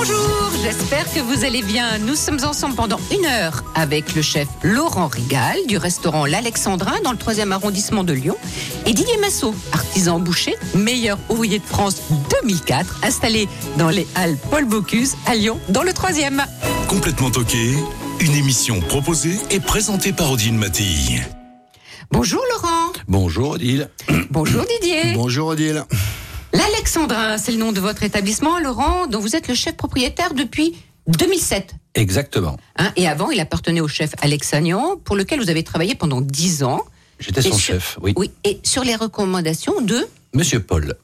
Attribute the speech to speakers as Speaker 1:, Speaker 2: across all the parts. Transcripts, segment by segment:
Speaker 1: Bonjour, j'espère que vous allez bien. Nous sommes ensemble pendant une heure avec le chef Laurent Rigal du restaurant L'Alexandrin dans le 3e arrondissement de Lyon et Didier Massot, artisan boucher, meilleur ouvrier de France 2004, installé dans les Halles Paul Bocuse à Lyon dans le 3e.
Speaker 2: Complètement toqué, une émission proposée et présentée par Odile Mattei.
Speaker 1: Bonjour Laurent.
Speaker 3: Bonjour Odile.
Speaker 1: Bonjour Didier.
Speaker 3: Bonjour Odile.
Speaker 1: L'Alexandrin, c'est le nom de votre établissement, Laurent, dont vous êtes le chef propriétaire depuis 2007.
Speaker 3: Exactement.
Speaker 1: Hein, et avant, il appartenait au chef Alex Agnan, pour lequel vous avez travaillé pendant 10 ans.
Speaker 3: J'étais son
Speaker 1: sur-
Speaker 3: chef, oui.
Speaker 1: Oui, et sur les recommandations de...
Speaker 3: Monsieur Paul.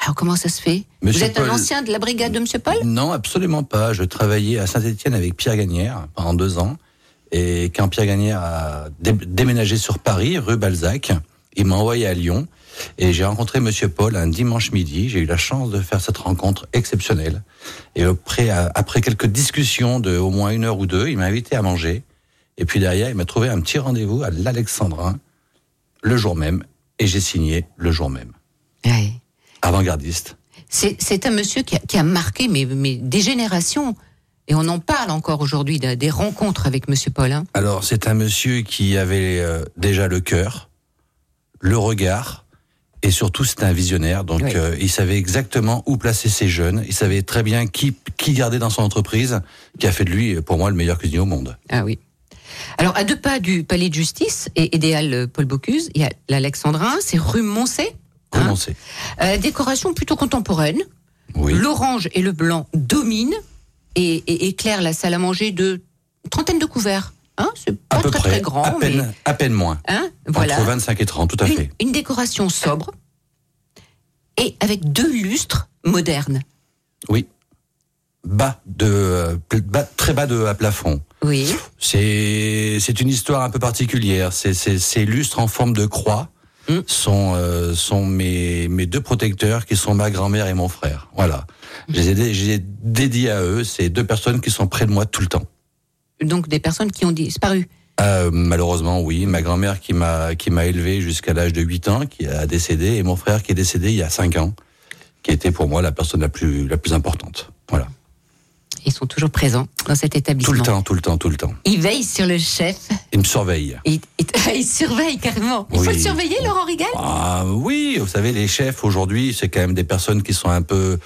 Speaker 1: Alors comment ça se fait?
Speaker 3: Monsieur
Speaker 1: Vous êtes un
Speaker 3: Paul-
Speaker 1: ancien de la brigade de Monsieur Paul?
Speaker 3: Non, absolument pas. Je travaillais à Saint-Étienne avec Pierre Gagnère pendant deux ans. Et quand Pierre Gagnère a dé- déménagé sur Paris, rue Balzac, il m'a envoyé à Lyon. Et j'ai rencontré Monsieur Paul un dimanche midi. J'ai eu la chance de faire cette rencontre exceptionnelle. Et après, après quelques discussions de au moins une heure ou deux, il m'a invité à manger. Et puis derrière, il m'a trouvé un petit rendez-vous à l'Alexandrin le jour même. Et j'ai signé le jour même.
Speaker 1: Ouais.
Speaker 3: Avant-gardiste.
Speaker 1: C'est un monsieur qui a, qui a marqué mais, mais des générations. Et on en parle encore aujourd'hui de- des rencontres avec Monsieur Paul. hein.
Speaker 3: Alors, c'est un monsieur qui avait euh, déjà le cœur, le regard, et surtout, c'est un visionnaire. Donc,
Speaker 1: Oui.
Speaker 3: euh, il savait exactement où placer ses jeunes. Il savait très bien qui, qui garder dans son entreprise, qui a fait de lui, pour moi, le meilleur cuisinier au monde.
Speaker 1: Ah oui. Alors, à deux pas du palais de justice et idéal Paul Bocuse, il y a l'Alexandrin, c'est rue Moncey. hein.
Speaker 3: Commencez.
Speaker 1: Euh, décoration plutôt contemporaine.
Speaker 3: Oui.
Speaker 1: L'orange et le blanc dominent et, et éclairent la salle à manger de trentaine de couverts. Hein, c'est pas
Speaker 3: À peu
Speaker 1: très
Speaker 3: près.
Speaker 1: très grand,
Speaker 3: à, peine,
Speaker 1: mais
Speaker 3: à peine moins.
Speaker 1: hein, voilà.
Speaker 3: Entre 25 et 30, tout à
Speaker 1: Une,
Speaker 3: fait.
Speaker 1: une décoration sobre et avec deux lustres modernes.
Speaker 3: Oui. Bas de, euh, bas, très bas de à plafond.
Speaker 1: Oui.
Speaker 3: C'est c'est une histoire un peu particulière. C'est c'est ces lustres en forme de croix
Speaker 1: Mm.
Speaker 3: sont euh, sont mes mes deux protecteurs qui sont ma grand-mère et mon frère. Voilà. Je les ai j'ai dédié à eux. C'est deux personnes qui sont près de moi tout le temps.
Speaker 1: Donc des personnes qui ont disparu.
Speaker 3: Euh, malheureusement, oui. Ma grand-mère qui m'a qui m'a élevé jusqu'à l'âge de 8 ans, qui a décédé, et mon frère qui est décédé il y a 5 ans, qui était pour moi la personne la plus la plus importante. Voilà.
Speaker 1: Ils sont toujours présents dans cet établissement.
Speaker 3: Tout le temps, tout le temps, tout le temps.
Speaker 1: Ils veillent sur le chef.
Speaker 3: Il me surveille.
Speaker 1: Ils, ils- ils surveillent carrément. Il faut le surveiller, Laurent Rigal
Speaker 3: Ah oui, vous savez, les chefs aujourd'hui, c'est quand même des personnes qui sont un peu,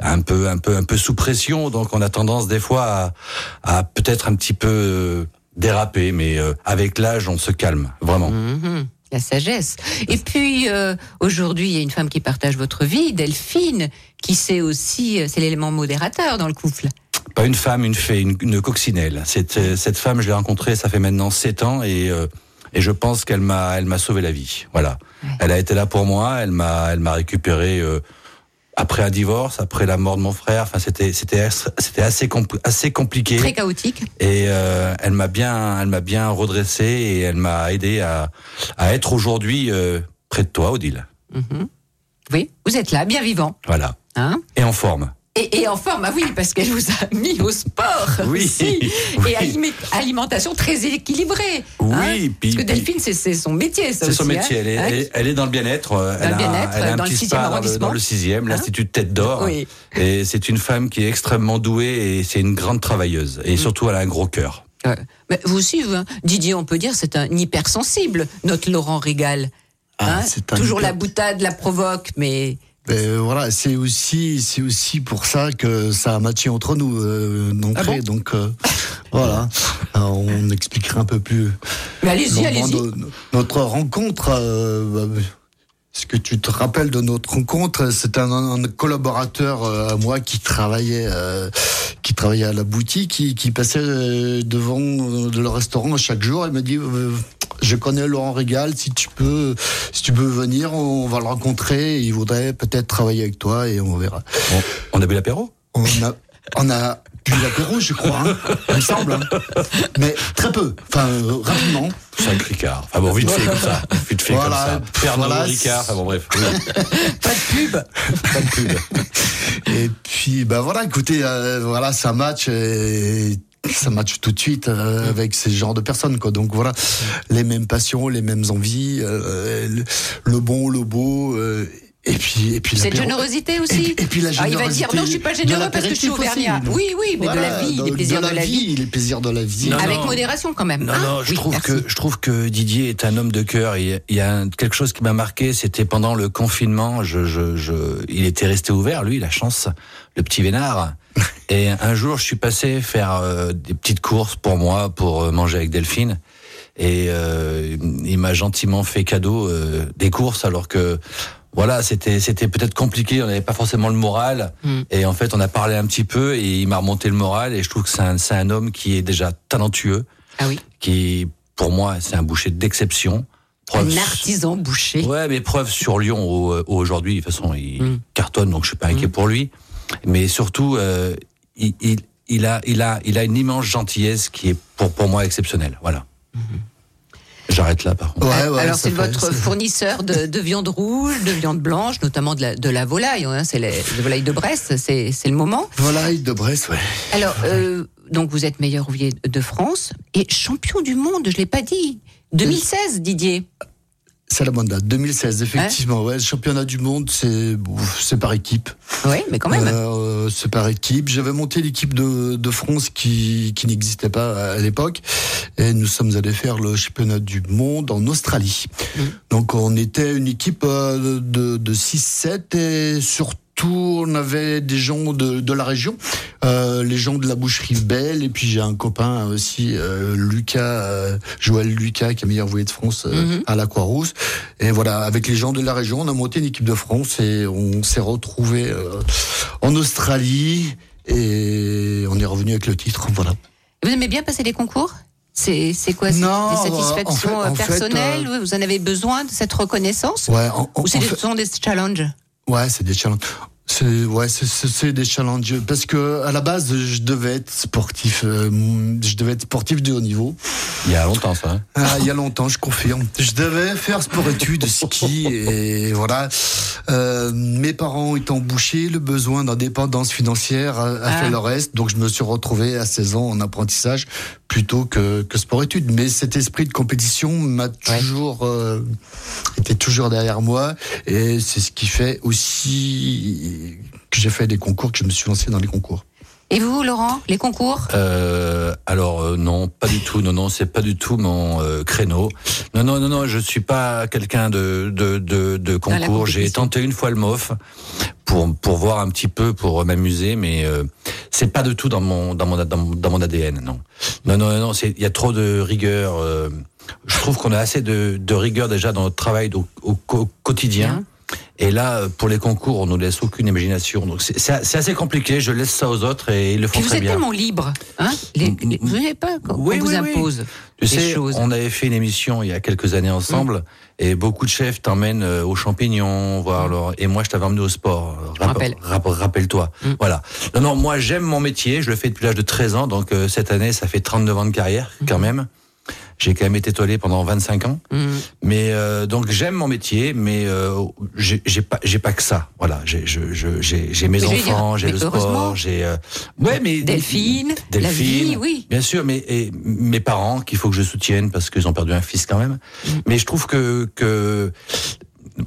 Speaker 3: un peu, un peu, un peu sous pression. Donc on a tendance des fois à, à peut-être un petit peu euh, déraper, mais euh, avec l'âge, on se calme, vraiment.
Speaker 1: Mhm. La sagesse. Et puis, euh, aujourd'hui, il y a une femme qui partage votre vie, Delphine, qui sait aussi, c'est l'élément modérateur dans le couple.
Speaker 3: Pas une femme, une fée, une, une coccinelle. Cette, euh, cette femme, je l'ai rencontrée, ça fait maintenant sept ans, et euh, et je pense qu'elle m'a, elle m'a sauvé la vie. Voilà.
Speaker 1: Ouais.
Speaker 3: Elle a été là pour moi. Elle m'a, elle m'a récupéré. euh, après un divorce, après la mort de mon frère, enfin c'était c'était c'était assez compl- assez compliqué.
Speaker 1: Très chaotique.
Speaker 3: Et euh, elle m'a bien, elle m'a bien redressé et elle m'a aidé à, à être aujourd'hui euh, près de toi, Odile.
Speaker 1: Mhm. Oui, vous êtes là, bien vivant.
Speaker 3: Voilà.
Speaker 1: Hein?
Speaker 3: Et en forme.
Speaker 1: Et, et en forme, ah oui, parce qu'elle vous a mis au sport
Speaker 3: Oui,
Speaker 1: aussi.
Speaker 3: oui.
Speaker 1: Et alime- alimentation très équilibrée.
Speaker 3: Oui,
Speaker 1: hein.
Speaker 3: puis-
Speaker 1: Parce que Delphine, c'est son métier, ça
Speaker 3: C'est son
Speaker 1: aussi,
Speaker 3: métier.
Speaker 1: hein.
Speaker 3: Elle est,
Speaker 1: Hein,
Speaker 3: elle, est, elle est dans le bien-être. euh, Elle,
Speaker 1: le
Speaker 3: a-
Speaker 1: bien-être, dans le
Speaker 3: petit
Speaker 1: sixième
Speaker 3: spa dans le,
Speaker 1: arrondissement.
Speaker 3: dans le sixième,
Speaker 1: Hein
Speaker 3: l'Institut de Tête d'Or.
Speaker 1: Oui.
Speaker 3: Et c'est une femme qui est extrêmement douée et c'est une grande travailleuse.
Speaker 1: Mm.
Speaker 3: Et surtout, elle a un gros cœur.
Speaker 1: Ouais. Mais vous aussi, vous, hein, Didier, on peut dire, c'est un hypersensible, notre Laurent Régal.
Speaker 4: Ah,
Speaker 1: Hein? Toujours
Speaker 4: hyper-
Speaker 1: la boutade, la provoque, mais
Speaker 4: Voilà, c'est aussi, c'est aussi pour ça que ça a matché entre nous euh, d'entrée.
Speaker 1: Ah bon
Speaker 4: donc euh, voilà, Alors, on expliquera un peu plus.
Speaker 1: Mais allez-y, allez-y.
Speaker 4: no- notre rencontre. euh, bah, ce que tu te rappelles de notre rencontre, c'est un, un collaborateur euh, à moi qui travaillait, euh, qui travaillait à la boutique, qui, qui passait euh, devant le restaurant chaque jour. Elle me dit, je connais Laurent Régal, si tu peux, si tu peux venir, on va le rencontrer. Il voudrait peut-être travailler avec toi et on verra.
Speaker 3: Bon, on a bu l'apéro?
Speaker 4: On a, on a bu l'apéro, je crois, hein, il me semble. hein. Mais très peu, enfin euh, rapidement.
Speaker 3: 5 Ricard. Enfin bon, vite fait comme ça. Vite fait
Speaker 4: Voilà,
Speaker 3: comme ça.
Speaker 4: Voilà,
Speaker 3: Ricard. Enfin bon, bref.
Speaker 1: Pas de pub.
Speaker 3: Pas de pub.
Speaker 4: Et puis, ben voilà, écoutez, euh, voilà, un match. Et ça match tout de suite euh, avec ces genres de personnes quoi donc voilà les mêmes passions les mêmes envies euh, le, le bon le beau euh, et puis et puis
Speaker 1: Cette générosité aussi.
Speaker 4: et, puis- et puis la
Speaker 1: Ah, il va dire
Speaker 4: générosité
Speaker 1: non, je suis pas
Speaker 4: de
Speaker 1: généreux parce que je suis auvergnat. Oui, oui, mais de la vie, les plaisirs de la vie.
Speaker 4: les plaisirs de la vie
Speaker 3: Non,
Speaker 1: Avec
Speaker 3: non.
Speaker 1: modération quand même.
Speaker 3: Non,
Speaker 1: hein.
Speaker 3: non, je
Speaker 1: Oui,
Speaker 3: trouve
Speaker 1: merci.
Speaker 3: que je trouve que Didier est un homme de cœur. Il y a quelque chose qui m'a marqué, c'était pendant le confinement. Je, je, je, il était resté ouvert, lui, la chance, le petit vénard. Et un jour, je suis passé faire euh, des petites courses pour moi, pour euh, manger avec Delphine. Et euh, il m'a gentiment fait cadeau euh, des courses, alors que voilà, c'était c'était peut-être compliqué. On n'avait pas forcément le moral.
Speaker 1: Mm.
Speaker 3: Et en fait, on a parlé un petit peu, et il m'a remonté le moral. Et je trouve que c'est un, c'est un homme qui est déjà talentueux
Speaker 1: Ah oui.
Speaker 3: qui, pour moi, c'est un boucher d'exception.
Speaker 1: Un artisan boucher.
Speaker 3: Ouais, mais preuve sur Lyon au- au- aujourd'hui. De toute façon, il
Speaker 1: Mm.
Speaker 3: cartonne, donc je suis pas inquiet pour lui. Mais surtout, euh, il, il, il a, il a, il a une immense gentillesse qui est pour pour moi exceptionnelle. Voilà. J'arrête là, par contre.
Speaker 4: Ouais, ouais,
Speaker 1: Alors c'est votre fournisseur de, de viande rouge, de viande blanche, notamment de la, de la volaille. hein, c'est la, la volaille de Brest, c'est le moment.
Speaker 4: volaille de Brest ouais
Speaker 1: Alors euh, donc vous êtes meilleur ouvrier de France et champion du monde. Je l'ai pas dit. 2016, Didier.
Speaker 4: Salamanda 2016 effectivement ouais le championnat du monde c'est c'est par équipe
Speaker 1: Oui, mais quand même.
Speaker 4: Euh, c'est par équipe. J'avais monté l'équipe de, de France qui, qui n'existait pas à l'époque. Et nous sommes allés faire le championnat du monde en Australie.
Speaker 1: Mm.
Speaker 4: Donc on était une équipe euh, de, de 6-7 et surtout on avait des gens de, de la région, euh, les gens de la boucherie Belle. Et puis j'ai un copain aussi, euh, Lucas, euh, Joël Lucas, qui est meilleur ouvrier de France euh,
Speaker 1: Mhm.
Speaker 4: à la Croix-Rousse. Et voilà, avec les gens de la région, on a monté une équipe de France et on s'est retrouvé en Australie et on est revenu avec le titre. Voilà.
Speaker 1: Vous aimez bien passer les concours? C'est quoi c'est
Speaker 4: Non,
Speaker 1: Des satisfactions
Speaker 4: en fait- en fait,
Speaker 1: personnelles? Vous en avez besoin de cette reconnaissance?
Speaker 4: Ouais, en-
Speaker 1: Ou des, ce sont des challenges?
Speaker 4: Ouais, c'est des challenges. C'est ouais, c'est- des challenges parce que à la base je devais être sportif, euh, je devais être sportif de haut niveau.
Speaker 3: Il y a longtemps, ça. hein.
Speaker 4: Ah, il y a longtemps, je confirme. Je devais faire sport-études, ski, et voilà. Euh, mes parents étant bouchés, le besoin d'indépendance financière a, a
Speaker 1: Ah.
Speaker 4: fait le reste. Donc, je me suis retrouvé à 16 ans en apprentissage plutôt que, que sport-études. Mais cet esprit de compétition m'a toujours euh, était toujours derrière moi, et c'est ce qui fait aussi que j'ai fait des concours, que je me suis lancé dans les concours.
Speaker 1: Et vous, Laurent, les concours?
Speaker 3: Euh, alors euh, non, pas du tout. Non, non, c'est pas du tout mon euh, créneau. Non, non, non, non, je suis pas quelqu'un de de de, de
Speaker 1: la
Speaker 3: concours. J'ai tenté une fois le MOF pour pour voir un petit peu, pour m'amuser, mais euh, c'est pas du tout dans mon dans mon dans mon, dans mon ADN. Non, non, non, non. C'est il y a trop de rigueur. euh, je trouve qu'on a assez de, de rigueur déjà dans notre travail au, quotidien.
Speaker 1: Bien.
Speaker 3: Et là, euh, pour les concours, on nous laisse aucune imagination. Donc c'est assez compliqué. Je laisse ça aux autres et ils le font
Speaker 1: Puis vous
Speaker 3: très
Speaker 1: êtes
Speaker 3: bien.
Speaker 1: tellement libre. Hein les, les- vous n'avez pas qu'on
Speaker 3: Oui,
Speaker 1: vous
Speaker 3: oui, oui.
Speaker 1: impose
Speaker 3: Tu
Speaker 1: des
Speaker 3: sais,
Speaker 1: choses.
Speaker 3: on avait fait une émission il y a quelques années ensemble, et beaucoup de chefs t'emmènent euh, aux champignons, voir leur... et moi je t'avais emmené au sport. Rappelle-toi.
Speaker 1: Mm.
Speaker 3: Voilà. Non, non, moi j'aime mon métier, je le fais depuis l'âge de 13 ans, donc euh, cette année ça fait 39 ans de carrière quand même. J'ai quand même été toilé pendant 25 ans.
Speaker 1: Mm.
Speaker 3: Mais euh, donc j'aime mon métier, mais euh, j'ai pas j'ai pas que ça. Voilà, j'ai mes
Speaker 1: Mais
Speaker 3: enfants, j'ai le sport, j'ai euh, ouais mais
Speaker 1: Delphine, la
Speaker 3: Delphine,
Speaker 1: vie, oui.
Speaker 3: Bien sûr, mais et mes parents qu'il faut que je soutienne parce qu'ils ont perdu un fils quand même.
Speaker 1: Mm.
Speaker 3: Mais je trouve que que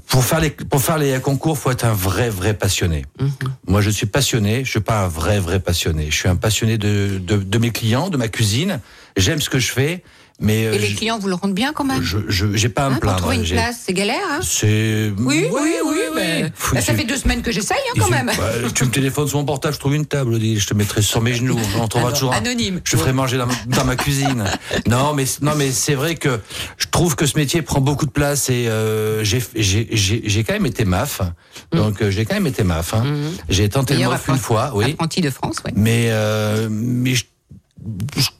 Speaker 3: pour faire les pour faire les concours, faut être un vrai vrai passionné.
Speaker 1: Mhm.
Speaker 3: Moi, je suis passionné. Je suis pas un vrai vrai passionné. Je suis un passionné de de, de mes clients, de ma cuisine. J'aime ce que je fais, mais euh,
Speaker 1: Et les clients vous le rendent bien quand même
Speaker 3: je je j'ai pas à me
Speaker 1: Hein, Pour trouver une place, c'est galère. Hein
Speaker 3: C'est
Speaker 1: oui, oui, oui, mais
Speaker 3: Faut-
Speaker 1: Là, ça fait deux semaines que j'essaye hein, quand même.
Speaker 3: bah, tu me téléphones sur mon portable, je trouve une table, je te mettrai sur mes genoux, on trouvera
Speaker 1: Alors,
Speaker 3: toujours un-
Speaker 1: anonyme.
Speaker 3: Je ferai manger dans, ma cuisine. Non, mais non, mais c'est vrai que je trouve que ce métier prend beaucoup de place et euh, j'ai j'ai j'ai j'ai quand même été MAF, donc euh, j'ai quand même été MAF. Hein.
Speaker 1: Mhm.
Speaker 3: J'ai tenté le MAF une fois, oui,
Speaker 1: Apprenti de France, oui.
Speaker 3: mais euh, mais je-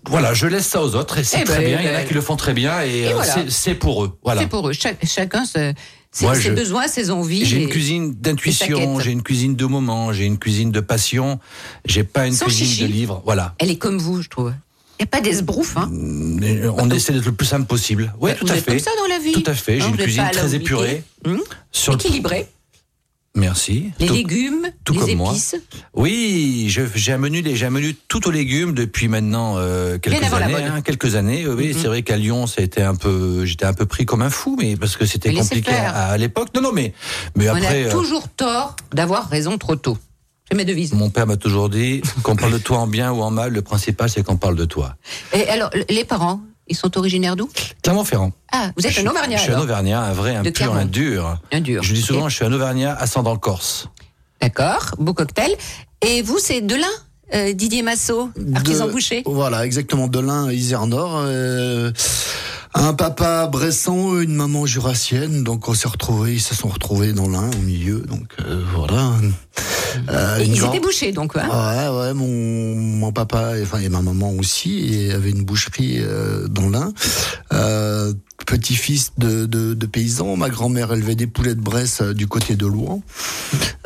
Speaker 3: voilà, je laisse ça aux autres et c'est
Speaker 1: Eh
Speaker 3: très
Speaker 1: ben,
Speaker 3: bien. Il y en a
Speaker 1: ben,
Speaker 3: qui le font très bien et,
Speaker 1: et
Speaker 3: euh,
Speaker 1: voilà.
Speaker 3: c'est- pour eux. Voilà.
Speaker 1: C'est pour eux. Chac- chacun se- ses,
Speaker 3: Moi,
Speaker 1: ses
Speaker 3: je-
Speaker 1: besoins, ses envies.
Speaker 3: J'ai une cuisine d'intuition, j'ai une cuisine de moment, j'ai une cuisine de passion. J'ai pas une
Speaker 1: Sans
Speaker 3: cuisine
Speaker 1: chichi.
Speaker 3: de livre. Voilà.
Speaker 1: Elle est comme vous, je trouve. Il n'y a pas d'esbrouf, hein
Speaker 3: Mais On essaie d'être le plus simple possible. Oui, tout
Speaker 1: Vous
Speaker 3: à fait.
Speaker 1: comme ça dans la vie.
Speaker 3: Tout à fait. J'ai
Speaker 1: Hein,
Speaker 3: une cuisine très épurée.
Speaker 1: Hum
Speaker 3: Sur le-
Speaker 1: Équilibrée.
Speaker 3: Merci.
Speaker 1: Les
Speaker 3: Tout-
Speaker 1: légumes,
Speaker 3: tout
Speaker 1: les
Speaker 3: comme moi.
Speaker 1: épices.
Speaker 3: Oui, je- j'ai un menu, j'ai un menu tout aux légumes depuis maintenant euh, quelques
Speaker 1: avant la
Speaker 3: années. hein, quelques années. Oui, c'est vrai qu'à Lyon, a été un peu, j'étais un peu pris comme un fou, mais parce que c'était compliqué à, à l'époque. Non, non, mais mais
Speaker 1: On
Speaker 3: après.
Speaker 1: a
Speaker 3: euh,
Speaker 1: toujours tort d'avoir raison trop tôt. C'est ma devise.
Speaker 3: Mon père m'a toujours dit qu'on parle de toi en bien ou en mal, le principal c'est qu'on parle de toi.
Speaker 1: Et alors, les parents, ils sont originaires d'où?
Speaker 3: Clermont-Ferrand.
Speaker 1: Ah, vous êtes
Speaker 3: Je
Speaker 1: un Auvergnat
Speaker 3: Je suis un Auvergnat, un vrai, un
Speaker 1: De
Speaker 3: pur,
Speaker 1: Clermont.
Speaker 3: un dur.
Speaker 1: Un dur.
Speaker 3: Je dis souvent, je suis un Auvergnat ascendant corse.
Speaker 1: D'accord, beau cocktail. Et vous, c'est Delin, euh, Didier Massot, artisan
Speaker 4: De-
Speaker 1: boucher?
Speaker 4: Voilà, exactement. De l'un, Isère Nord. euh, un papa bresson, une maman jurassienne. Donc on s'est retrouvés, ils se sont retrouvés dans l'un, au milieu. Donc euh, voilà. Euh,
Speaker 1: Et Ils étaient bouchés, donc. Hein
Speaker 4: Ouais, ouais, mon, mon papa, et- enfin, et ma maman aussi, et avait une boucherie euh, dans l'Ain. Petit-fils de, de, de paysans, ma grand-mère élevait des poulets de Bresse euh, du côté de Louan.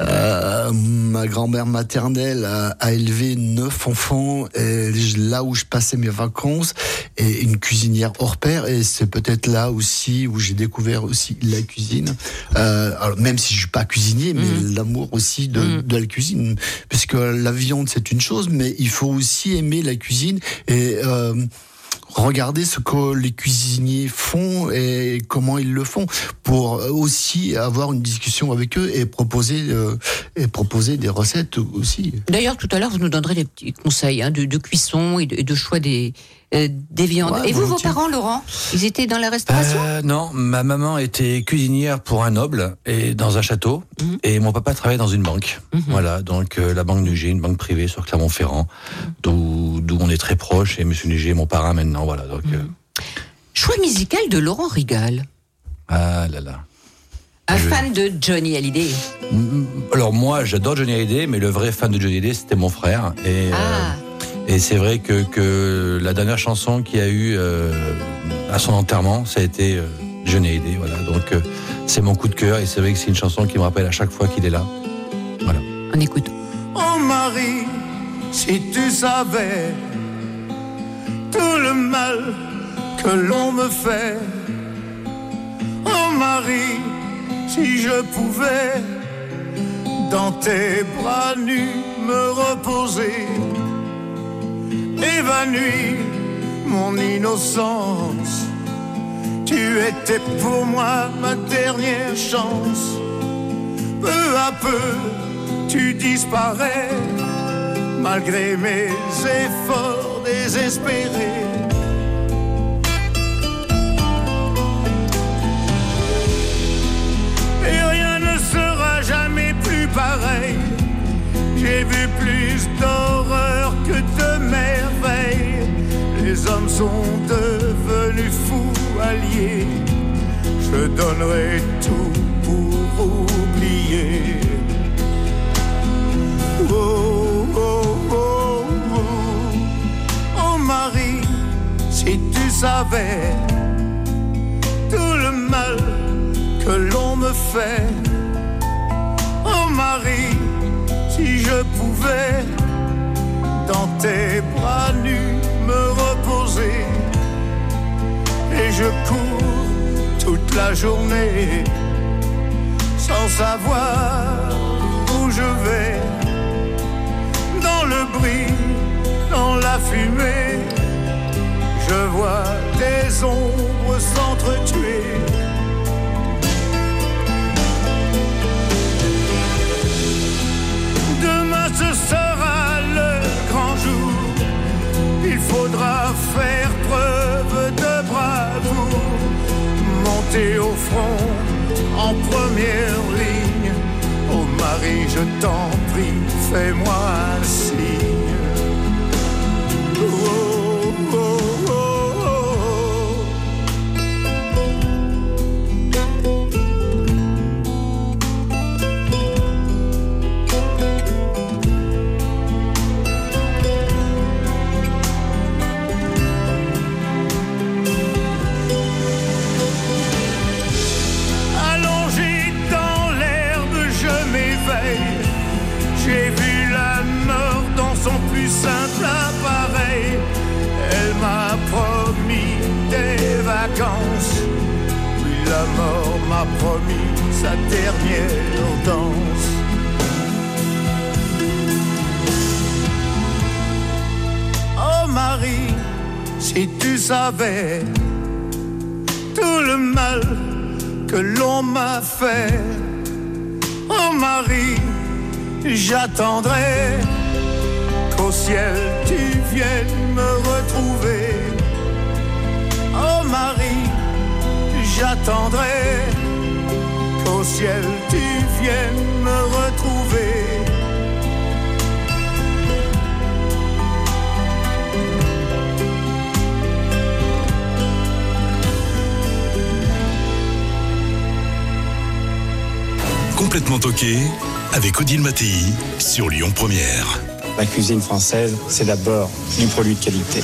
Speaker 4: Euh, ma grand-mère maternelle a, a élevé neuf enfants, et là où je passais mes vacances, et une cuisinière hors pair, et c'est peut-être là aussi où j'ai découvert aussi la cuisine. Euh, alors même si je suis pas cuisinier, mais l'amour aussi de,
Speaker 1: Mhm.
Speaker 4: de la cuisine, parce que la viande c'est une chose, mais il faut aussi aimer la cuisine et euh, regarder ce que les cuisiniers font et comment ils le font pour aussi avoir une discussion avec eux et proposer euh, et proposer des recettes aussi.
Speaker 1: D'ailleurs, tout à l'heure, vous nous donnerez des petits conseils hein, de, cuisson et de choix des, euh, des viandes.
Speaker 4: Ouais,
Speaker 1: et vous, vos parents, Laurent, ils étaient dans la restauration?
Speaker 3: Euh, non, ma maman était cuisinière pour un noble et dans un château,
Speaker 1: Mhm.
Speaker 3: et mon papa travaillait dans une banque.
Speaker 1: Mhm.
Speaker 3: Voilà, donc euh, la banque Nugé, une banque privée sur Clermont-Ferrand, d'où d'où on est très proche, et Monsieur Nugé est mon parrain maintenant. Voilà, donc
Speaker 1: Mhm. Choix musical de Laurent Rigal,
Speaker 3: ah là là.
Speaker 1: un
Speaker 3: Je-
Speaker 1: fan de Johnny Hallyday.
Speaker 3: Alors moi, j'adore Johnny Hallyday, mais le vrai fan de Johnny Hallyday, c'était mon frère. Et,
Speaker 1: Ah.
Speaker 3: Et c'est vrai que, que la dernière chanson qu'il y a eu euh, à son enterrement, ça a été euh, Johnny Hallyday. Voilà, donc euh, c'est mon coup de cœur, et c'est vrai que c'est une chanson qui me rappelle à chaque fois qu'il est là. Voilà.
Speaker 1: On écoute.
Speaker 5: Oh Marie, si tu savais tout le mal que l'on me fait. Oh Marie, si je pouvais dans tes bras nus me reposer, évanouir mon innocence. Tu étais pour moi ma dernière chance. Peu à peu, tu disparais, malgré mes efforts désespérés. Et rien ne sera jamais plus pareil. J'ai vu plus d'horreur Les hommes sont devenus fous alliés. Je donnerai tout pour oublier. Oh, oh, oh, oh. Oh Marie, si tu savais tout le mal que l'on me fait. Oh Marie, si je pouvais dans tes bras nus Et je cours toute la journée sans savoir où je vais. Dans le bruit, dans la fumée, je vois des ombres s'entretuer. Faudra faire preuve de bravoure. Monter au front en première ligne. Oh Marie, je t'en prie, fais-moi un signe. J'attendrai qu'au ciel tu viennes me retrouver. Oh Marie, j'attendrai qu'au ciel tu viennes me retrouver.
Speaker 2: Complètement toqué avec Odile Mattei sur Lyon Première.
Speaker 6: La cuisine française, c'est d'abord du produit de qualité.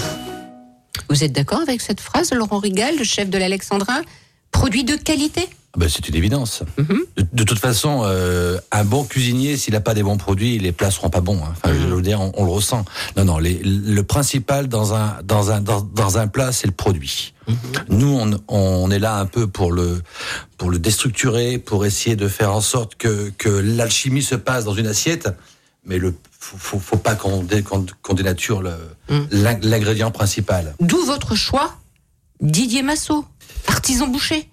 Speaker 1: Vous êtes d'accord avec cette phrase, Laurent Rigal, le chef de l'Alexandrin? Produit de qualité?
Speaker 3: Ben, c'est une évidence.
Speaker 1: Mhm.
Speaker 3: de, de toute façon, euh, un bon cuisinier, s'il n'a pas des bons produits, les plats seront pas bons. hein. Enfin, je veux dire, on, on le ressent. Non, non. Les, le principal dans un dans un dans, dans un plat, c'est le produit. Nous, on, on est là un peu pour le pour le déstructurer, pour essayer de faire en sorte que que l'alchimie se passe dans une assiette. Mais le faut, faut, faut pas qu'on dé- dénature l'ingrédient principal.
Speaker 1: D'où votre choix Didier Massot, artisan boucher.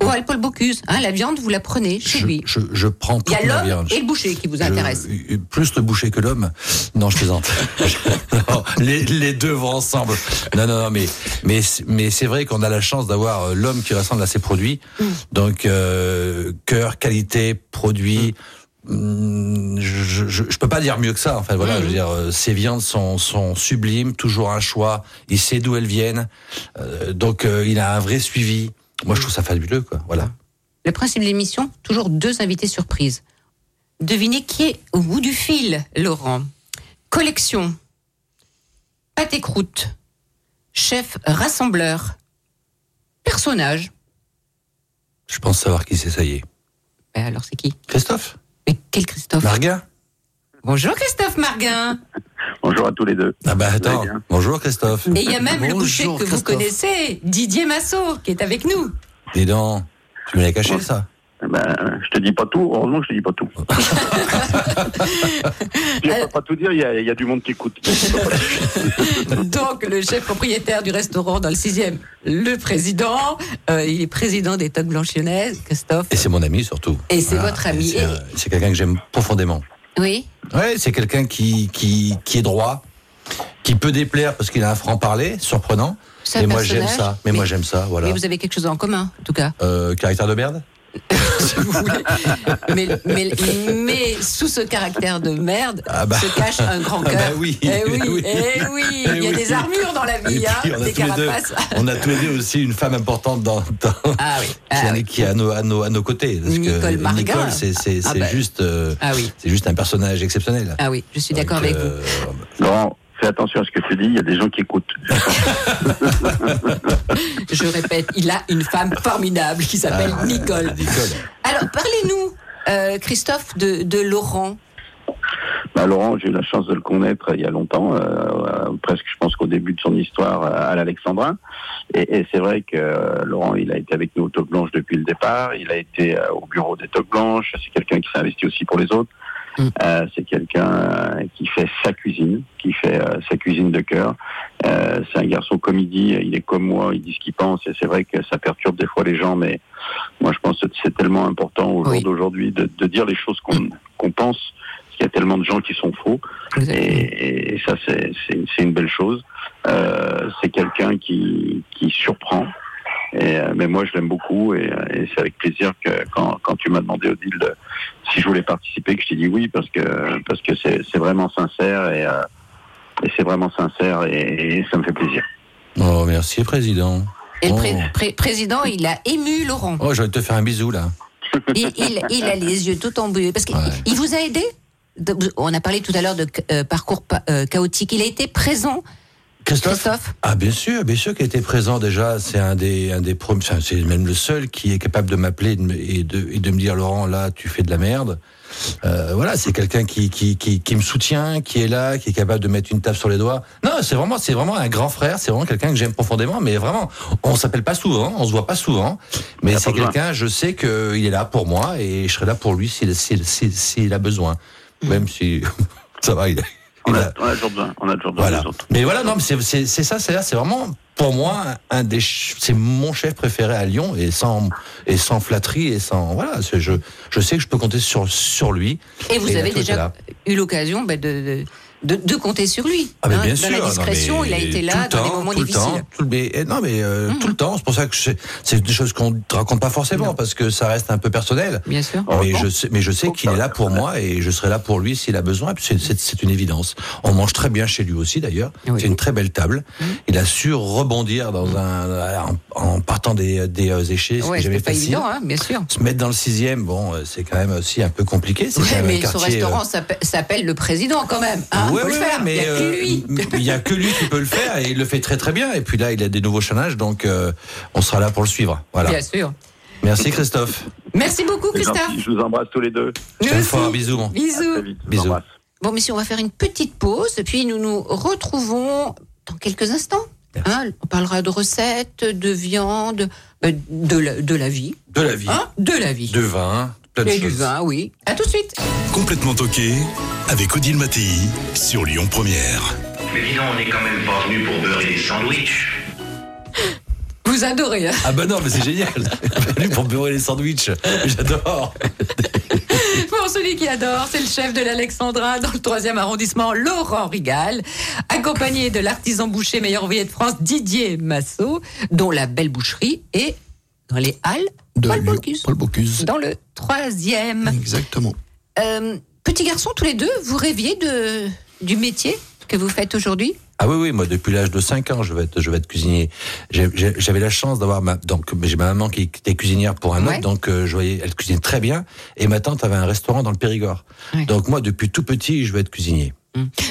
Speaker 1: Hall Paul Bocuse, hein, la viande, vous la prenez chez
Speaker 3: Je,
Speaker 1: lui.
Speaker 3: je, je prends
Speaker 1: Il y a
Speaker 3: toute
Speaker 1: l'homme
Speaker 3: viande.
Speaker 1: et le boucher qui vous intéressent.
Speaker 3: plus le boucher que l'homme. Non, je plaisante. Non, les, les deux vont ensemble. Non, non, non, mais mais c'est- mais c'est vrai qu'on a la chance d'avoir euh, l'homme qui ressemble à ses produits.
Speaker 1: Mm.
Speaker 3: Donc euh, cœur, qualité, produit. hum, Je, je, je peux pas dire mieux que ça. Enfin voilà,
Speaker 1: Mm.
Speaker 3: je veux dire, euh, ces viandes sont, sont sublimes, toujours un choix. Il sait d'où elles viennent, Euh, donc euh, il a un vrai suivi. Moi, je trouve ça fabuleux, quoi. Voilà.
Speaker 1: Le principe de l'émission, toujours deux invités surprises. Devinez qui est au bout du fil, Laurent. Collection, pâte et croûte, chef rassembleur, personnage.
Speaker 3: Je pense savoir qui c'est. Ça y est.
Speaker 1: Ben alors c'est qui?
Speaker 3: Christophe?
Speaker 1: Mais quel Christophe?
Speaker 3: Marguin.
Speaker 1: Bonjour Christophe Marguin.
Speaker 7: Bonjour à tous les deux.
Speaker 3: Ah bah attends. Bonjour Christophe.
Speaker 1: Et il y a même le boucher que vous connaissez, Didier Massot, qui est avec nous.
Speaker 3: Dis donc, tu me l'as caché ça
Speaker 7: Eh Ben, je te dis pas tout. Heureusement que je te dis pas tout. je peux pas tout dire. Il y, a, il y a du monde qui écoute.
Speaker 1: Donc, le chef propriétaire du restaurant dans le 6e, le président, euh, il est président des Toques Blanchionnaise, Christophe.
Speaker 3: Et c'est mon ami surtout.
Speaker 1: Et c'est votre ami.
Speaker 3: C'est quelqu'un que j'aime profondément.
Speaker 1: Oui,
Speaker 3: Ouais, c'est quelqu'un qui, qui, qui est droit, qui peut déplaire parce qu'il a un franc-parler surprenant. Mais moi j'aime ça. Mais,
Speaker 1: mais-
Speaker 3: moi j'aime ça, voilà.
Speaker 1: mais vous avez quelque chose en commun, en tout cas.
Speaker 3: Euh, caractère de merde?
Speaker 1: si vous voulez. Mais, mais, mais sous ce caractère de merde
Speaker 3: Ah bah.
Speaker 1: se cache un grand
Speaker 3: Ah
Speaker 1: cœur.
Speaker 3: bah oui,
Speaker 1: Eh oui,
Speaker 3: eh oui.
Speaker 1: eh oui, il y a
Speaker 3: Eh oui.
Speaker 1: des armures dans la vie, hein,
Speaker 3: puis, on, a
Speaker 1: des
Speaker 3: tous les deux,
Speaker 1: carapaces.
Speaker 3: on a tous les deux aussi une femme importante dans, dans-
Speaker 1: Ah oui,
Speaker 3: qui,
Speaker 1: ah
Speaker 3: est-
Speaker 1: oui.
Speaker 3: qui est à nos, à nos, à nos côtés. Parce
Speaker 1: Nicole Marguin.
Speaker 3: Nicole, c'est c'est-
Speaker 1: Ah
Speaker 3: c'est
Speaker 1: bah.
Speaker 3: juste, euh,
Speaker 1: Ah oui,
Speaker 3: c'est juste un personnage exceptionnel.
Speaker 1: ah oui, je suis d'accord avec vous.
Speaker 3: euh,
Speaker 7: Laurent, fais attention à ce que tu dis. Il y a des gens qui écoutent.
Speaker 1: Je répète, il a une femme formidable qui s'appelle
Speaker 3: Ah,
Speaker 1: Nicole.
Speaker 3: Nicole.
Speaker 1: Alors, parlez-nous, euh, Christophe, de, de Laurent.
Speaker 7: Bah, Laurent, j'ai eu la chance de le connaître il y a longtemps, euh, euh, presque je pense qu'au début de son histoire à l'Alexandrin. Et, et c'est vrai que euh, Laurent, il a été avec nous au Toque Blanche depuis le départ. Il a été euh, au bureau des Toques Blanches. C'est quelqu'un qui s'est investi aussi pour les autres.
Speaker 1: Mm.
Speaker 7: Euh, c'est quelqu'un euh, qui fait sa cuisine, qui fait euh, sa cuisine de cœur. Euh, c'est un garçon comme il dit, il est comme moi, il dit ce qu'il pense. Et c'est vrai que ça perturbe des fois les gens, mais moi je pense que c'est tellement important au jour d'aujourd'hui de, de dire les choses qu'on pense. Parce qu'il y a tellement de gens qui sont faux. Et, et ça, c'est une belle chose. Euh, c'est quelqu'un qui, qui surprend. Et, euh, mais moi, je l'aime beaucoup et, euh, et c'est avec plaisir que quand, quand tu m'as demandé, Odile, de- si je voulais participer, que je t'ai dit oui parce que parce que c'est c'est vraiment sincère et, euh, et c'est vraiment sincère et, et ça me fait plaisir.
Speaker 3: Oh, merci, président.
Speaker 1: Et le
Speaker 3: Oh.
Speaker 1: pré- pré- président, il a ému Laurent.
Speaker 3: Oh, j'aurais te faire un bisou, là.
Speaker 1: Il, il- il a les yeux tout embués. Parce qu'il
Speaker 3: Ouais.
Speaker 1: vous a aidé On a parlé tout à l'heure de euh, parcours pa- euh, chaotique. Il a été présent Christophe
Speaker 3: Ah bien sûr, bien sûr qu'il était présent déjà. C'est un des un des premiers, enfin, c'est même le seul qui est capable de m'appeler et de, me- et de et de me dire Laurent là tu fais de la merde. Euh, voilà, c'est quelqu'un qui, qui qui qui me soutient, qui est là, qui est capable de mettre une tape sur les doigts. Non, c'est vraiment c'est vraiment un grand frère. C'est vraiment quelqu'un que j'aime profondément. Mais vraiment, on s'appelle pas souvent, on se voit pas souvent. Mais c'est quelqu'un, je sais qu'il est là pour moi et je serai là pour lui s'il s'il s'il- s'il a besoin. Même si ça va, il,
Speaker 8: On a, on a toujours besoin. On a toujours besoin
Speaker 3: voilà.
Speaker 8: des autres.
Speaker 3: Mais voilà, non, mais c'est c'est c'est ça, c'est c'est vraiment pour moi un des ch- c'est mon chef préféré à Lyon et sans et sans flatterie et sans voilà, c'est- je je sais que je peux compter sur sur lui.
Speaker 1: Et vous avez déjà eu l'occasion bah, de, de, de compter sur lui.
Speaker 3: Ah mais
Speaker 1: hein.
Speaker 3: bien
Speaker 1: dans
Speaker 3: sûr,
Speaker 1: la
Speaker 3: non,
Speaker 1: discrétion,
Speaker 3: mais
Speaker 1: il a été là
Speaker 3: le
Speaker 1: dans
Speaker 3: temps,
Speaker 1: des moments
Speaker 3: tout le
Speaker 1: difficiles.
Speaker 3: temps, tout le- mais, eh, non mais euh, tout le temps, c'est pour ça que c'est des choses qu'on ne raconte pas forcément parce que ça reste un peu personnel.
Speaker 1: Bien sûr.
Speaker 3: Mais
Speaker 8: bon.
Speaker 3: je sais, mais je sais qu'il est là pour moi et je serai là pour lui s'il a besoin. Et puis C'est, une évidence. On mange très bien chez lui aussi d'ailleurs.
Speaker 1: Oui.
Speaker 3: C'est une très belle table. Il a su rebondir dans un, en, en partant des, des euh, échés, ce
Speaker 1: Ouais, pas
Speaker 3: facile.
Speaker 1: évident, hein, bien sûr.
Speaker 3: Se mettre dans le sixième, bon, euh, c'est quand même aussi un peu compliqué. C'est
Speaker 1: Ouais,
Speaker 3: quand même
Speaker 1: mais son
Speaker 3: euh,
Speaker 1: restaurant s'appelle- s'appelle le président quand même. Hein,
Speaker 3: Ouais,
Speaker 1: le faire.
Speaker 3: mais
Speaker 1: il n'y a que
Speaker 3: euh,
Speaker 1: lui.
Speaker 3: y a que lui qui peut le faire et il le fait très très bien. Et puis là, il a des nouveaux challenges, donc euh, on sera là pour le suivre. Voilà.
Speaker 1: Bien sûr.
Speaker 3: Merci Christophe.
Speaker 1: Merci beaucoup, Christophe.
Speaker 8: gentil. Je vous embrasse tous les deux.
Speaker 1: Aussi.
Speaker 3: fort, bisous. mon.
Speaker 8: À
Speaker 1: Bisous.
Speaker 8: vite.
Speaker 3: Bisous.
Speaker 8: embrasse.
Speaker 1: Bon, messieurs, on va faire une petite pause, et puis nous nous retrouvons dans quelques instants.
Speaker 3: Merci.
Speaker 1: Hein, on parlera de recettes, de viande, euh, de la, de la vie.
Speaker 3: De la vie,
Speaker 1: Hein de la vie.
Speaker 3: de vin, plein de
Speaker 1: Et du
Speaker 3: choses.
Speaker 1: vin, oui. À tout de suite.
Speaker 2: Complètement toqué avec Odile Mattei sur Lyon Première.
Speaker 9: Mais dis donc, on n'est quand même pas venu pour beurrer des sandwichs.
Speaker 1: Vous adorez. hein
Speaker 3: Ah bah non, mais c'est génial. Venu pour beurrer les sandwichs. J'adore.
Speaker 1: Pour celui qui adore, c'est le chef de l'Alexandrin dans le 3e arrondissement, Laurent Rigal, accompagné de l'artisan boucher meilleur ouvrier de France, Didier Massot, dont la belle boucherie est dans les Halles
Speaker 4: De
Speaker 1: Paul
Speaker 4: Lyon.
Speaker 1: Bocuse.
Speaker 4: Paul Bocuse.
Speaker 1: dans le 3e.
Speaker 4: Exactement.
Speaker 1: Euh, petit garçon, tous les deux, vous rêviez de, du métier que vous faites aujourd'hui?
Speaker 3: Ah oui, oui, moi depuis l'âge de 5 ans, je vais être, je vais être cuisinier. J'avais la chance d'avoir ma, donc j'ai ma maman qui était cuisinière pour un
Speaker 1: Ouais.
Speaker 3: autre, donc euh, je voyais, elle cuisine très bien. Et ma tante avait un restaurant dans le Périgord.
Speaker 1: Ouais.
Speaker 3: Donc moi, depuis tout petit, je vais être cuisinier.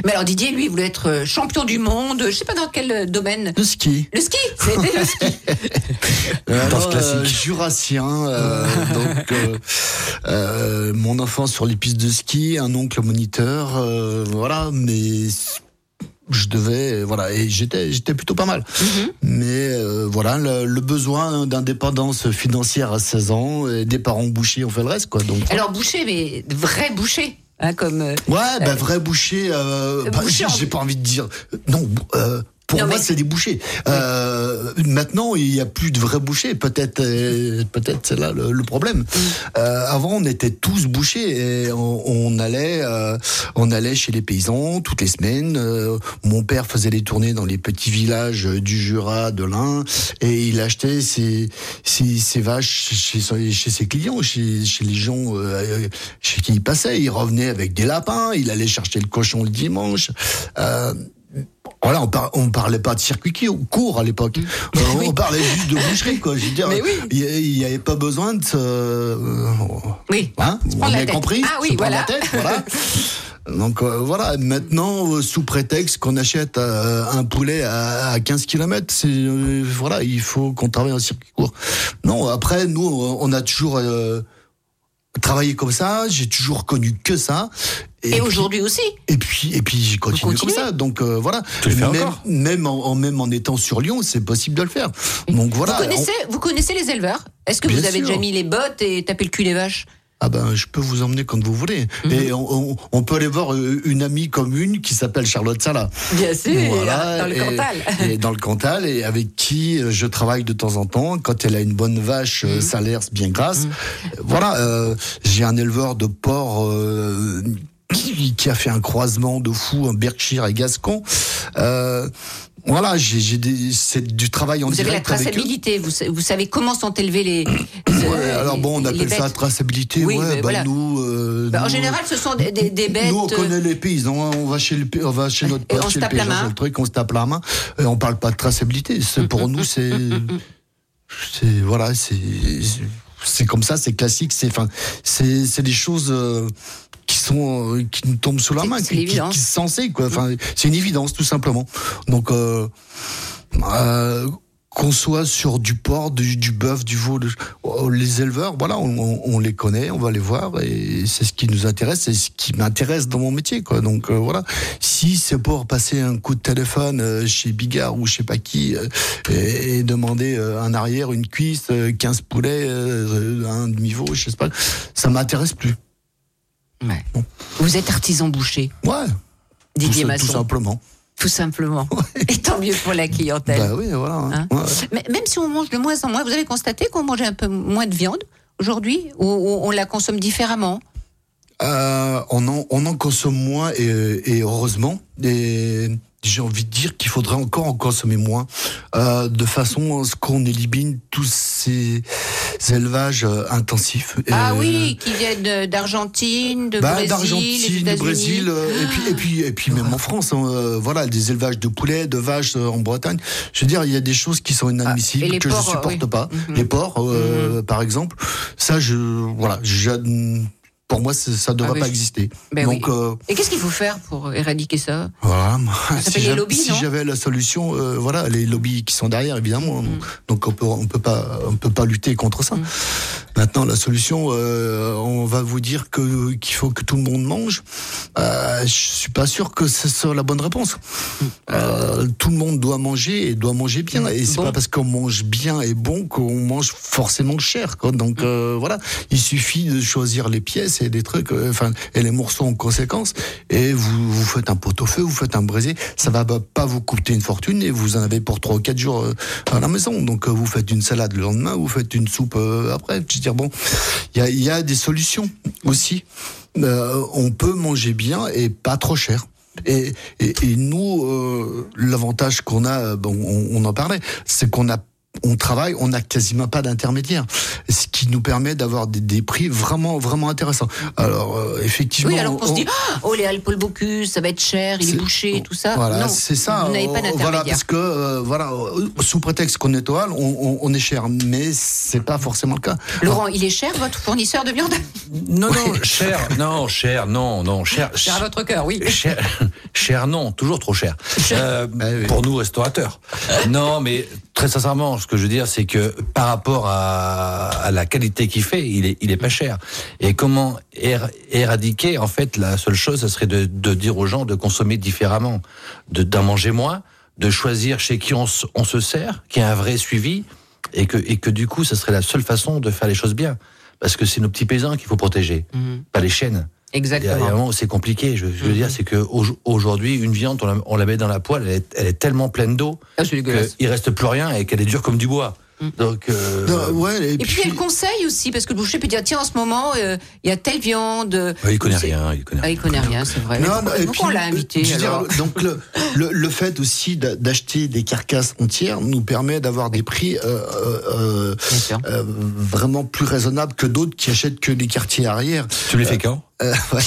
Speaker 1: Mais alors Didier, lui, il voulait être euh, champion du monde, je sais pas dans quel euh, domaine.
Speaker 4: Le ski.
Speaker 1: Le ski, c'était le ski.
Speaker 4: Euh,
Speaker 3: Danse
Speaker 4: alors,
Speaker 3: classique.
Speaker 4: euh, jurassien. euh, donc, euh, euh, mon enfance sur les pistes de ski, un oncle moniteur, euh, voilà. Mais je devais, voilà, et j'étais, j'étais plutôt pas mal. Mais euh, voilà, le, le besoin d'indépendance financière à 16 ans, et des parents bouchers ont fait le reste, quoi. Donc.
Speaker 1: Alors boucher, mais vrai boucher, hein, comme. euh,
Speaker 4: Ouais, bah, vrai boucher. Euh, bah,
Speaker 1: boucher
Speaker 4: j'ai-
Speaker 1: en-
Speaker 4: j'ai pas envie de dire. Non, euh, pour
Speaker 1: Non,
Speaker 4: moi,
Speaker 1: mais-
Speaker 4: c'est des bouchers. Euh, maintenant, il y a plus de vrais bouchers. Peut-être, euh, peut-être c'est là le, le problème.
Speaker 1: Mm.
Speaker 4: Euh, avant, on était tous bouchers et on, on allait, euh, on allait chez les paysans toutes les semaines. Euh, mon père faisait les tournées dans les petits villages du Jura, de l'Ain, et il achetait ses, ses, ses vaches chez, chez ses clients, chez, chez les gens euh, chez qui il passait. Il revenait avec des lapins. Il allait chercher le cochon le dimanche. Euh, voilà, on, par- on parlait pas de circuit court à l'époque. Euh, On parlait juste de boucherie, quoi. Je veux dire,
Speaker 1: Mais oui.
Speaker 4: il n'y avait pas besoin de se, euh,
Speaker 1: Oui.
Speaker 4: hein, on a compris.
Speaker 1: Ah oui, voilà.
Speaker 4: la tête, voilà. Donc euh, voilà, maintenant, euh, sous prétexte qu'on achète euh, un poulet à, à 15 km, c'est voilà, il faut qu'on travaille en circuit court. Non, après, nous, on a toujours travaillé comme ça, j'ai toujours connu que ça.
Speaker 1: Et, aujourd'hui aussi.
Speaker 4: et puis, et puis j'ai continué comme ça. Donc euh, voilà.
Speaker 3: Tu le fais
Speaker 4: même,
Speaker 3: encore
Speaker 4: même en, en- même en étant sur Lyon, c'est possible de le faire. Donc voilà.
Speaker 1: vous, connaissez, vous connaissez les éleveurs? Est-ce que
Speaker 4: Bien
Speaker 1: vous avez
Speaker 4: sûr.
Speaker 1: déjà mis les bottes et tapé le cul des vaches?
Speaker 4: Ah ben, je peux vous emmener quand vous voulez.
Speaker 1: Mhm.
Speaker 4: Et on, on- on peut aller voir euh, une amie commune qui s'appelle Charlotte Sala.
Speaker 1: Bien sûr,
Speaker 4: Voilà,
Speaker 1: dans le
Speaker 4: et-
Speaker 1: Cantal.
Speaker 4: Et dans le Cantal, et avec qui euh, je travaille de temps en temps, quand elle a une bonne vache
Speaker 1: Mhm.
Speaker 4: euh, salaire bien grasse. Euh, Voilà, euh, j'ai un éleveur de porc euh, qui, qui a fait un croisement de fou, un Berkshire et Gascon. Euh, voilà, j'ai c'est du travail en
Speaker 1: Vous avez la
Speaker 4: direct avec eux.
Speaker 1: traçabilité, vous, sa- vous savez comment sont élevés les.
Speaker 4: Ouais,
Speaker 1: euh,
Speaker 4: alors bon, on appelle ça
Speaker 1: bêtes.
Speaker 4: traçabilité.
Speaker 1: Oui,
Speaker 4: ouais,
Speaker 1: mais
Speaker 4: bah,
Speaker 1: voilà.
Speaker 4: nous, euh,
Speaker 1: Bah, en général, ce sont des, des- des bêtes.
Speaker 4: Nous, on
Speaker 1: euh,
Speaker 4: connaît les paysans. hein. On va chez le, on va chez notre
Speaker 1: on se
Speaker 4: le
Speaker 1: tape la main.
Speaker 4: le truc, on se tape la main. Et on parle pas de traçabilité. Pour nous, c'est voilà, c'est, c'est comme ça, c'est classique. C'est, enfin, c'est, c'est des choses euh, qui sont euh, qui nous tombent sous la main, qui, qui,
Speaker 1: l'évidence.
Speaker 4: qui sont censés quoi. Enfin, c'est une évidence tout simplement. Donc euh, euh, qu'on soit sur du porc, du, du bœuf, du veau, oh, les éleveurs, voilà, on, on- on les connaît, on va les voir et c'est ce qui nous intéresse, c'est ce qui m'intéresse dans mon métier, quoi. Donc euh, voilà, si c'est pour passer un coup de téléphone euh, chez Bigard ou je sais pas qui euh, et, et demander un arrière, une cuisse, euh, 15 poulets, un demi-veau, je sais pas, ça m'intéresse plus.
Speaker 1: Ouais. Vous êtes artisan boucher,
Speaker 4: Ouais,
Speaker 1: Didier
Speaker 4: tout,
Speaker 1: Masson.
Speaker 4: tout simplement.
Speaker 1: Tout simplement. Et tant mieux pour la clientèle.
Speaker 4: Bah oui, voilà.
Speaker 1: Hein
Speaker 4: Ouais.
Speaker 1: Mais même si on mange de moins en moins, vous avez constaté qu'on mangeait un peu moins de viande aujourd'hui ou ou on la consomme différemment?
Speaker 4: Euh, on, en, on en consomme moins et, et heureusement. Et j'ai envie de dire qu'il faudrait encore en consommer moins, euh, de façon à ce qu'on élimine tous ces élevages euh, intensifs. Et,
Speaker 1: Ah
Speaker 4: euh,
Speaker 1: oui, qui viennent d'Argentine, de
Speaker 4: bah,
Speaker 1: Brésil,
Speaker 4: d'Argentine, du. Brésil, euh, et puis et puis et puis même en France, hein, euh, voilà, des élevages de poulets, de vaches euh, en Bretagne. Je veux dire, il y a des choses qui sont inadmissibles
Speaker 1: Ah,
Speaker 4: que
Speaker 1: porcs,
Speaker 4: je supporte
Speaker 1: oui.
Speaker 4: pas.
Speaker 1: Mhm.
Speaker 4: Les porcs, euh, par exemple, ça, je voilà, je- pour moi, ça devrait
Speaker 1: Ah
Speaker 4: pas
Speaker 1: je-
Speaker 4: exister.
Speaker 1: Ben
Speaker 4: Donc
Speaker 1: oui.
Speaker 4: euh,
Speaker 1: Et qu'est-ce qu'il faut faire pour éradiquer ça?
Speaker 4: Voilà. si j'avais- si la solution, euh, voilà, les lobbies qui sont derrière, évidemment.
Speaker 1: Mm.
Speaker 4: Donc on peut, on peut pas, on peut pas lutter contre ça. Maintenant, la solution, euh, on va vous dire que qu'il faut que tout le monde mange. Je suis pas sûr que ce soit la bonne réponse. Euh, tout le monde doit manger et doit manger bien. Et c'est
Speaker 1: Bon.
Speaker 4: pas parce qu'on mange bien et bon qu'on mange forcément cher. Quoi. Donc voilà, il suffit de choisir les pièces des trucs, euh, enfin et les morceaux en conséquence. Et vous vous faites un pot-au-feu, vous faites un braisé. Ça va pas- vous coûter une fortune et vous en avez pour trois ou quatre jours euh, à la maison. Donc euh, vous faites une salade le lendemain, vous faites une soupe après. Je veux dire bon, il y a, y a des solutions aussi. On peut manger bien et pas trop cher. Et, et, nous, l'avantage qu'on a, bon, on, on en parlait, c'est qu'on a on travaille, on n'a quasiment pas d'intermédiaire, ce qui nous permet d'avoir des, des prix vraiment vraiment intéressants. Alors euh, effectivement,
Speaker 1: Oui, alors on, se dit, Ah, oh les Alpes Bocuse, ça va être cher, il est bouché, tout ça.
Speaker 4: voilà,
Speaker 1: non,
Speaker 4: c'est ça.
Speaker 1: Vous n'avez pas
Speaker 4: euh,
Speaker 1: d'intermédiaire.
Speaker 4: Voilà, parce que euh, voilà, sous prétexte qu'on est au hall, on, on, on est cher, mais c'est pas forcément le cas.
Speaker 1: Laurent, il est cher votre fournisseur de viande?
Speaker 3: Non, non, cher, non, cher, non, non, cher.
Speaker 1: Cher à votre cœur, oui.
Speaker 3: Cher, cher non, toujours trop cher. Euh,
Speaker 4: oui.
Speaker 3: Pour nous, restaurateurs. Non, mais très sincèrement, ce que je veux dire, c'est que par rapport à, à la qualité qu'il fait, il est, il est pas cher. Et comment ér- éradiquer En fait, la seule chose, ce serait de, de dire aux gens de consommer différemment, de d'en manger moins, de choisir chez qui on, se- on se sert, qui a un vrai suivi, et que, et que du coup, ce serait la seule façon de faire les choses bien. Parce que c'est nos petits paysans qu'il faut protéger, pas les chaînes. Il y a- il y a un
Speaker 1: Exactement.
Speaker 3: moment où c'est compliqué. Je, je veux dire, c'est que au- aujourd'hui, une viande, on la, on la met dans la poêle, elle est, elle est tellement pleine d'eau
Speaker 1: Ah, c'est dégueulasse.
Speaker 3: qu'il reste plus rien et qu'elle est dure comme du bois. Donc, euh,
Speaker 4: Non, ouais, et,
Speaker 1: Et puis, il y a le conseil aussi, parce que le boucher peut dire tiens, en ce moment, euh, il y a telle viande.
Speaker 3: ouais, il connaît rien. Il connaît
Speaker 1: Ah,
Speaker 3: rien.
Speaker 1: il connaît rien, c'est vrai. Mais
Speaker 4: Non,
Speaker 1: pourquoi,
Speaker 4: non,
Speaker 1: pourquoi on
Speaker 4: puis,
Speaker 1: l'a invité
Speaker 4: je veux dire, donc le, le, le fait aussi d'a- d'acheter des carcasses entières nous permet d'avoir des prix euh, euh, euh, vraiment plus raisonnables que d'autres qui achètent que les quartiers arrière.
Speaker 3: Tu les fais quand?
Speaker 4: Euh, ouais.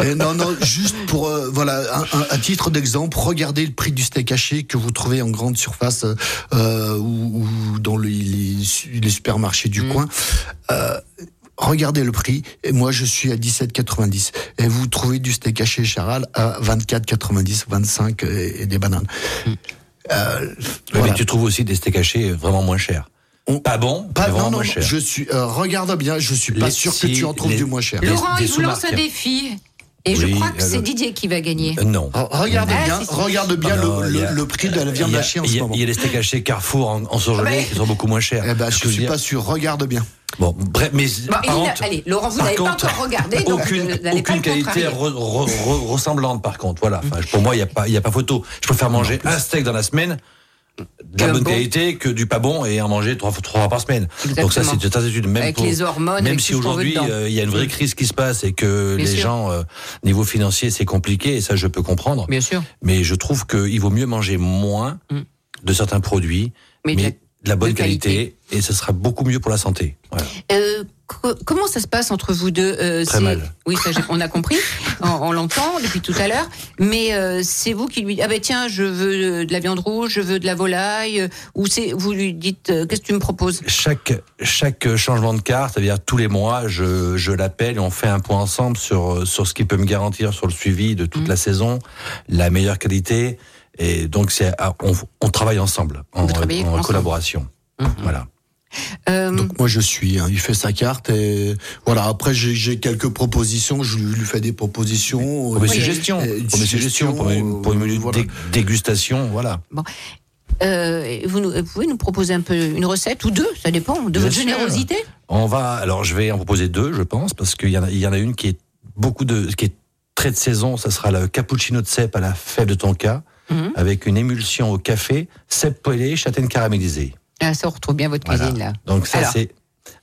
Speaker 4: Et- et non, non, juste pour euh, voilà, un, un- à titre d'exemple, regardez le prix du steak haché que vous trouvez en grande surface euh, ou, ou dans les, les su- les supermarchés du coin. Euh, Regardez le prix, et moi je suis à 17,90. Et vous trouvez du steak haché charal à 24,90, 25 et, et des bananes. Euh, voilà.
Speaker 3: Mais tu trouves aussi des steaks hachés vraiment moins chers.
Speaker 4: On-
Speaker 3: Pas bon,
Speaker 4: Pas, non, non,
Speaker 3: chers.
Speaker 4: je suis. euh, regarde bien, je suis pas
Speaker 3: Les-
Speaker 4: sûr que tu en trouves
Speaker 3: les-
Speaker 4: du moins cher.
Speaker 1: Laurent,
Speaker 3: des
Speaker 1: il vous lance un défi. Et je crois que c'est Didier qui va gagner.
Speaker 3: Euh, non.
Speaker 4: Regarde
Speaker 1: Ah,
Speaker 4: bien,
Speaker 1: si, si.
Speaker 4: regarde bien
Speaker 3: Non,
Speaker 4: le,
Speaker 3: a-
Speaker 4: prix de la viande hachée en ce
Speaker 3: a-
Speaker 4: moment.
Speaker 3: Il y a les steaks hachés Carrefour en, en surgelé
Speaker 1: Ah, mais-
Speaker 3: qui sont beaucoup moins chers.
Speaker 4: Eh ben, je
Speaker 3: que
Speaker 4: suis pas sûr. Regarde bien.
Speaker 3: Bon, bref, mais par contre,
Speaker 1: allez, Laurent, vous n'avez pas encore regardé, donc
Speaker 3: aucune,
Speaker 1: pas
Speaker 3: aucune qualité
Speaker 1: contrarier.
Speaker 3: re- re- re- ressemblante par contre. Voilà. Enfin, pour moi, il n'y a pas photo. Je préfère manger un steak dans la semaine de la bonne
Speaker 1: bon.
Speaker 3: qualité que du pas bon et en manger trois, trois fois par semaine. Donc ça, c'est une certitude. Même
Speaker 1: Avec
Speaker 3: pour-
Speaker 1: les hormones,
Speaker 3: même
Speaker 1: avec
Speaker 3: si aujourd'hui euh, il y a une vraie crise qui se passe et que
Speaker 1: Bien
Speaker 3: les
Speaker 1: sûr.
Speaker 3: gens, euh, niveau financier, c'est compliqué et ça, je peux comprendre.
Speaker 1: Bien sûr.
Speaker 3: Mais je trouve qu'il vaut mieux manger moins
Speaker 1: Mm.
Speaker 3: de certains produits,
Speaker 1: Mais
Speaker 3: mais,
Speaker 1: de la-
Speaker 3: de la bonne
Speaker 1: de qualité.
Speaker 3: qualité, et ce sera beaucoup mieux pour la santé. Voilà.
Speaker 1: Euh, comment ça se passe entre vous deux euh,
Speaker 3: Très mal.
Speaker 1: Oui, ça, on a compris. on on l'entend depuis tout à l'heure. Mais euh, c'est vous qui lui dites Ah ben tiens, je veux de la viande rouge, je veux de la volaille. euh, Ou c'est vous lui dites euh, Qu'est-ce que tu me proposes?
Speaker 3: Chaque, chaque changement de carte, c'est-à-dire tous les mois, je, je l'appelle et on fait un point ensemble sur, sur ce qui peut me garantir sur le suivi de toute
Speaker 1: Mhm.
Speaker 3: la saison, la meilleure qualité. Et donc, c'est, on, on travaille ensemble, en,
Speaker 1: ensemble.
Speaker 3: collaboration.
Speaker 1: Mhm.
Speaker 3: Voilà.
Speaker 1: Euh,
Speaker 4: Donc moi je suis, hein, il fait sa carte et voilà. Après j'ai quelques propositions, je lui, lui fais des propositions.
Speaker 3: Pour mes
Speaker 4: euh,
Speaker 3: suggestions,
Speaker 4: euh,
Speaker 3: pour mes suggestions, pour mes, pour mes
Speaker 4: euh, voilà.
Speaker 3: dé- dégustations, voilà.
Speaker 1: euh, vous, nous, vous pouvez nous proposer un peu une recette ou deux, ça dépend de
Speaker 3: Bien
Speaker 1: votre
Speaker 3: sûr.
Speaker 1: générosité.
Speaker 3: On va, alors je vais en proposer deux, je pense, parce qu'il y en a, il y en a une qui est beaucoup de, qui est très de saison. Ça sera le cappuccino de cèpe à la fève de tonka,
Speaker 1: Mhm.
Speaker 3: avec une émulsion au café, cèpe poêlé, châtaigne caramélisée.
Speaker 1: Ah, ça, on retrouve bien votre
Speaker 3: Voilà.
Speaker 1: cuisine là.
Speaker 3: Donc ça c'est,